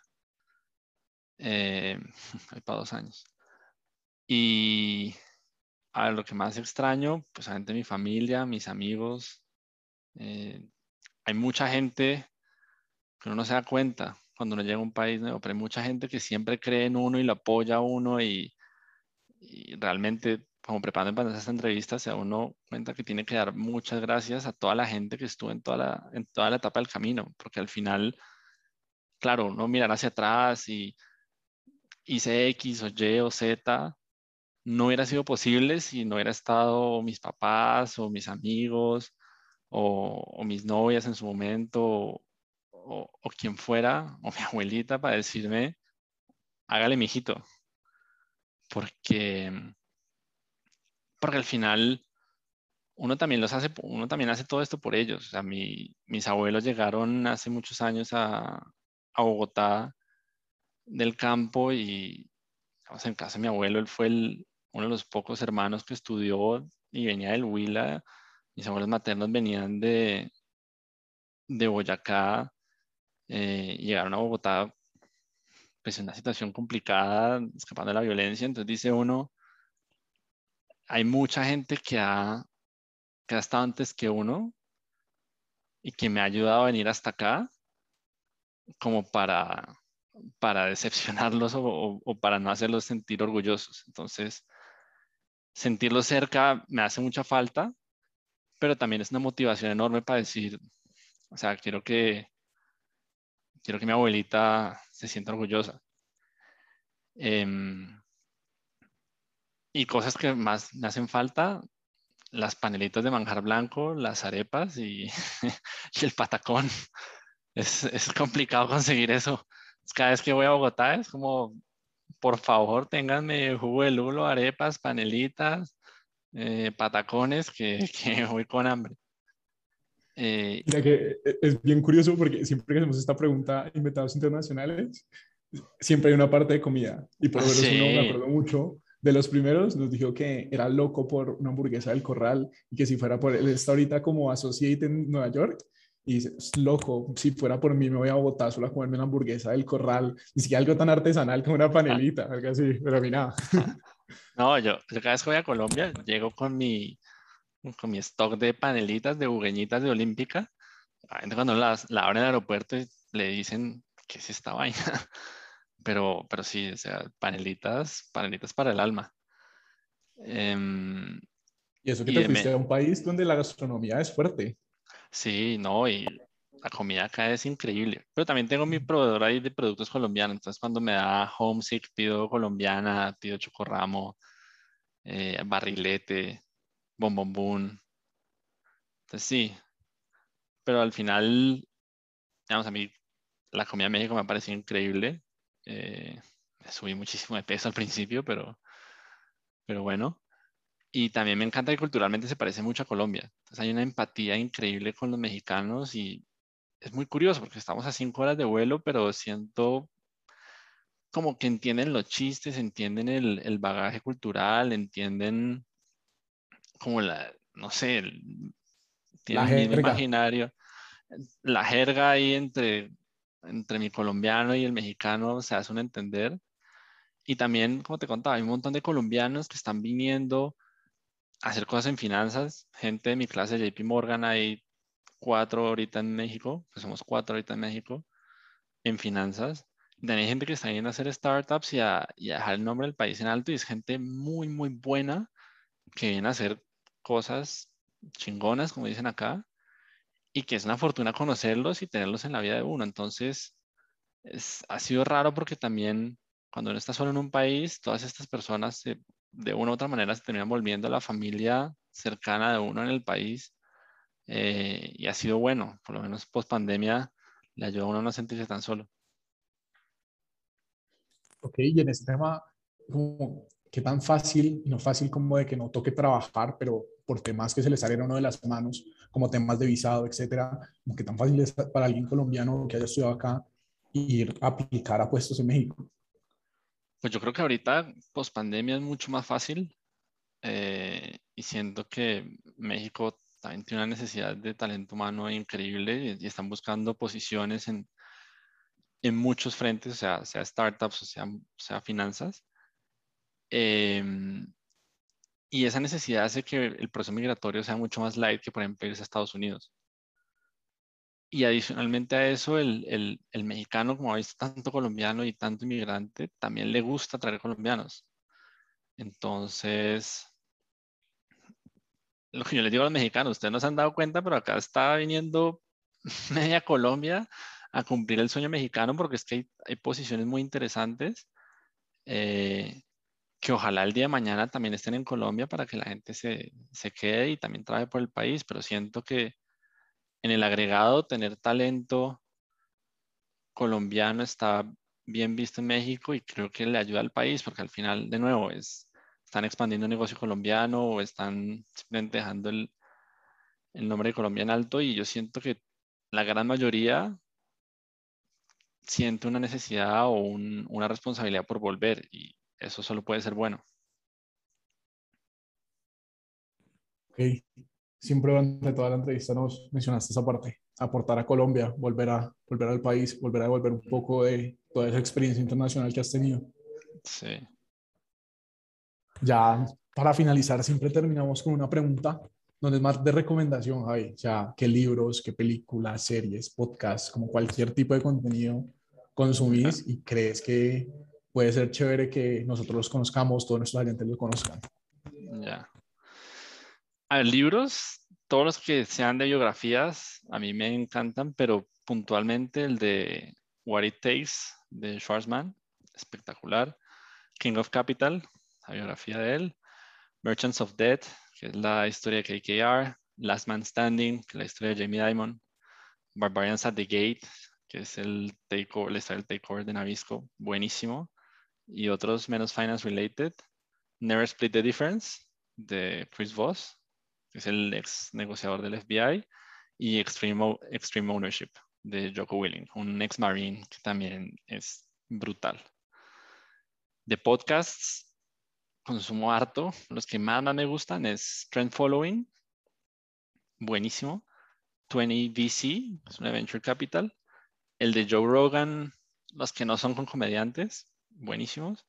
eh, para dos años. Y a lo que más extraño, pues a mi familia, mis amigos. Eh, hay mucha gente que uno no se da cuenta cuando uno llega a un país nuevo, pero hay mucha gente que siempre cree en uno y lo apoya a uno y, y realmente, como preparando para esta entrevista, se uno cuenta que tiene que dar muchas gracias a toda la gente que estuvo en toda la, en toda la etapa del camino, porque al final, claro, uno mirar hacia atrás y hice X o Y o Z, no hubiera sido posible si no hubiera estado mis papás o mis amigos o, mis novias en su momento o, o, quien fuera, o mi abuelita para decirme, hágale mijito. Porque, porque al final uno también los hace, uno también hace todo esto por ellos. O sea, mis abuelos llegaron hace muchos años a, a Bogotá del campo y, en casa de mi abuelo, él fue uno de los pocos hermanos que estudió y venía del Huila. Mis abuelos maternos venían de, de Boyacá, eh, llegaron a Bogotá pues en una situación complicada, escapando de la violencia. Entonces dice uno, hay mucha gente que ha, que ha estado antes que uno y que me ha ayudado a venir hasta acá como para para decepcionarlos o, para no hacerlos sentir orgullosos. Entonces, sentirlos cerca me hace mucha falta, pero también es una motivación enorme para decir, o sea, quiero que, quiero que mi abuelita se sienta orgullosa. Em, y cosas que más me hacen falta, las panelitas de manjar blanco, las arepas y, el patacón. Es, es, complicado conseguir eso. Cada vez que voy a Bogotá es como, por favor, ténganme jugo de lulo, arepas, panelitas, eh, patacones, que, que, voy con hambre. Eh, Mira que e, es bien curioso porque siempre que hacemos esta pregunta invitados internacionales, siempre hay una parte de comida. Y por eso sí. me acuerdo mucho de los primeros, nos dijo que era loco por una hamburguesa del corral y que si fuera por él, está ahorita como Associate en Nueva York. Y dice, es loco, si fuera por mí me voy a Bogotá solo a comerme una hamburguesa del corral, ni siquiera algo tan artesanal como una panelita, algo así, pero a mí nada. No, yo, cada vez que voy a Colombia llego con mi, con mi stock de panelitas, de bugueñitas de Olímpica. Cuando las, la abren en el aeropuerto le dicen, ¿qué es esta vaina? Pero, pero sí, o sea, panelitas, panelitas para el alma. Eh, y eso que te fuiste a un país donde la gastronomía es fuerte. Sí, no, y la comida acá es increíble. Pero también tengo mi proveedor ahí de productos colombianos. Entonces, cuando me da homesick, pido colombiana, pido chocorramo, eh, barrilete, bombombún. Entonces, sí. Pero al final, digamos, a mí la comida de México me parecido increíble. Eh, subí muchísimo de peso al principio, pero, pero bueno. Y también me encanta que culturalmente se parece mucho a Colombia. Entonces hay una empatía increíble con los mexicanos y es muy curioso porque estamos a cinco horas de vuelo, pero siento como que entienden los chistes, entienden el, el bagaje cultural, entienden como la, no sé, el, tienen el mismo imaginario. La jerga ahí entre, entre mi colombiano y el mexicano se hace un entender. Y también, como te contaba, hay un montón de colombianos que están viniendo hacer cosas en finanzas. Gente de mi clase JP Morgan, hay cuatro ahorita en México, pues somos cuatro ahorita en México, en finanzas. También hay gente que está yendo a hacer startups y a, y a, dejar el nombre del país en alto y es gente muy, muy buena que viene a hacer cosas chingonas, como dicen acá, y que es una fortuna conocerlos y tenerlos en la vida de uno. Entonces, es, ha sido raro porque también cuando uno está solo en un país, todas estas personas se de una u otra manera se terminan volviendo la familia cercana de uno en el país eh, y ha sido bueno, por lo menos post pandemia le ayuda a uno a no sentirse tan solo. Ok, y en este tema, ¿qué tan fácil, no fácil como de que no toque trabajar, pero por temas que se le salen a uno de las manos, como temas de visado, etcétera, ¿qué tan fácil es para alguien colombiano que haya estudiado acá ir a aplicar a puestos en México? Pues yo creo que ahorita, post pandemia, es mucho más fácil eh, y siento que México también tiene una necesidad de talento humano increíble y, están buscando posiciones en, en muchos frentes, o sea, sea startups, o sea, sea finanzas. Em, y esa necesidad hace que el proceso migratorio sea mucho más light que, por ejemplo, irse a Estados Unidos. Y adicionalmente a eso, el, el, mexicano, como ha visto tanto colombiano y tanto inmigrante, también le gusta traer colombianos. Entonces, lo que yo les digo a los mexicanos, ustedes no se han dado cuenta, pero acá está viniendo media Colombia a cumplir el sueño mexicano porque es que hay, hay posiciones muy interesantes eh, que ojalá el día de mañana también estén en Colombia para que la gente se, se quede y también trabaje por el país, pero siento que en el agregado tener talento colombiano está bien visto en México y creo que le ayuda al país porque al final, de nuevo, es, están expandiendo un negocio colombiano o están simplemente dejando el, el nombre de Colombia en alto y yo siento que la gran mayoría siente una necesidad o un, una responsabilidad por volver eso solo puede ser bueno. Ok, siempre durante toda la entrevista nos mencionaste esa parte, aportar a Colombia, volver, a, volver al país, volver a devolver un poco de toda esa experiencia internacional que has tenido. Sí. Ya para finalizar, siempre terminamos con una pregunta donde es más de recomendación, Javi. O sea, qué libros, qué películas, series, podcasts, como cualquier tipo de contenido consumís y crees que puede ser chévere que nosotros los conozcamos, todos nuestros oyentes los conozcan. Ya. A ver, libros, todos los que sean de biografías, a mí me encantan, pero puntualmente el de What It Takes de Schwarzman, espectacular. King of Capital, la biografía de él. Merchants of Death, que es la historia de KKR, Last Man Standing, que es la historia de Jamie Dimon, Barbarians at the Gate, que es el takeover, la historia del takeover de Nabisco, buenísimo, y otros menos finance related, Never Split the Difference, de Chris Voss, que es el ex negociador del FBI, y Extreme, Extreme Ownership, de Joko Willing, un ex marine que también es brutal. De podcasts, consumo harto. Los que más, me gustan es Trend Following, buenísimo. 20 VC, es una venture capital. El de Joe Rogan, los que no son con comediantes, buenísimos.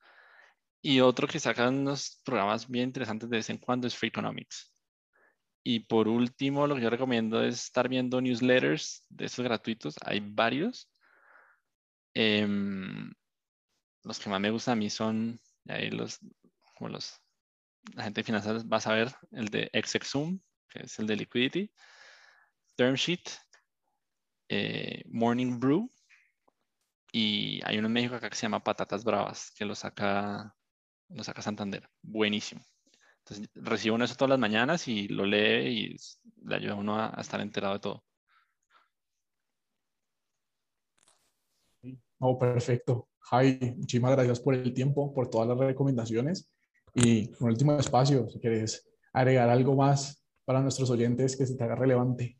Y otro que sacan unos programas bien interesantes de vez en cuando es Free Economics. Y por último, lo que yo recomiendo es estar viendo newsletters de esos gratuitos. Hay varios. Em, los que más me gustan a mí son, ahí los, como los, la gente de finanzas va a saber, el de Exexum, que es el de Liquidity, Term Sheet, eh, Morning Brew, y hay uno en México acá que se llama Patatas Bravas, que lo saca, lo saca Santander. Buenísimo. Entonces, recibo uno eso todas las mañanas y lo lee y le ayuda a uno a, estar enterado de todo. Oh, perfecto. Javi, muchísimas gracias por el tiempo, por todas las recomendaciones. Y un último espacio, si quieres agregar algo más para nuestros oyentes que se te haga relevante.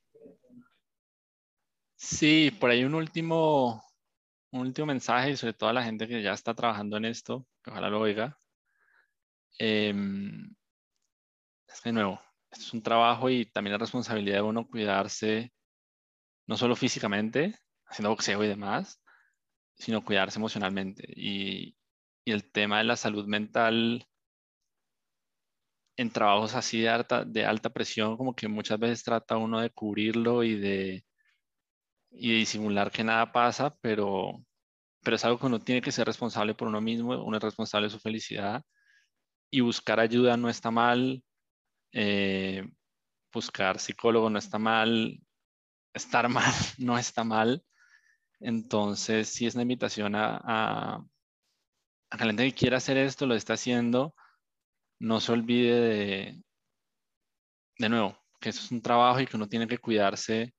Sí, por ahí un último, un último mensaje, y sobre todo a la gente que ya está trabajando en esto, que ojalá lo oiga. Eh, de nuevo, es un trabajo y también la responsabilidad de uno cuidarse, no solo físicamente, haciendo boxeo y demás, sino cuidarse emocionalmente. Y, y el tema de la salud mental en trabajos así de alta, de alta presión, como que muchas veces trata uno de cubrirlo y de, y de disimular que nada pasa, pero, pero es algo que uno tiene que ser responsable por uno mismo, uno es responsable de su felicidad y buscar ayuda no está mal, eh, buscar psicólogo no está mal, estar mal no está mal. Entonces, si es una invitación a, a, a, la gente que quiera hacer esto, lo está haciendo, no se olvide de, de nuevo, que eso es un trabajo y que uno tiene que cuidarse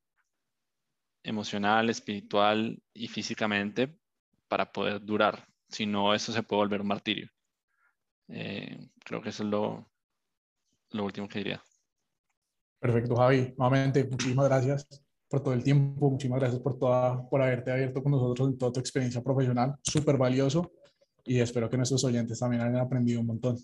emocional, espiritual y físicamente para poder durar. Si no, eso se puede volver un martirio. Eh, creo que eso es lo, último que diría. Perfecto, Javi. Nuevamente, muchísimas gracias por todo el tiempo, muchísimas gracias por, toda, por haberte abierto con nosotros en toda tu experiencia profesional, súper valioso y espero que nuestros oyentes también hayan aprendido un montón.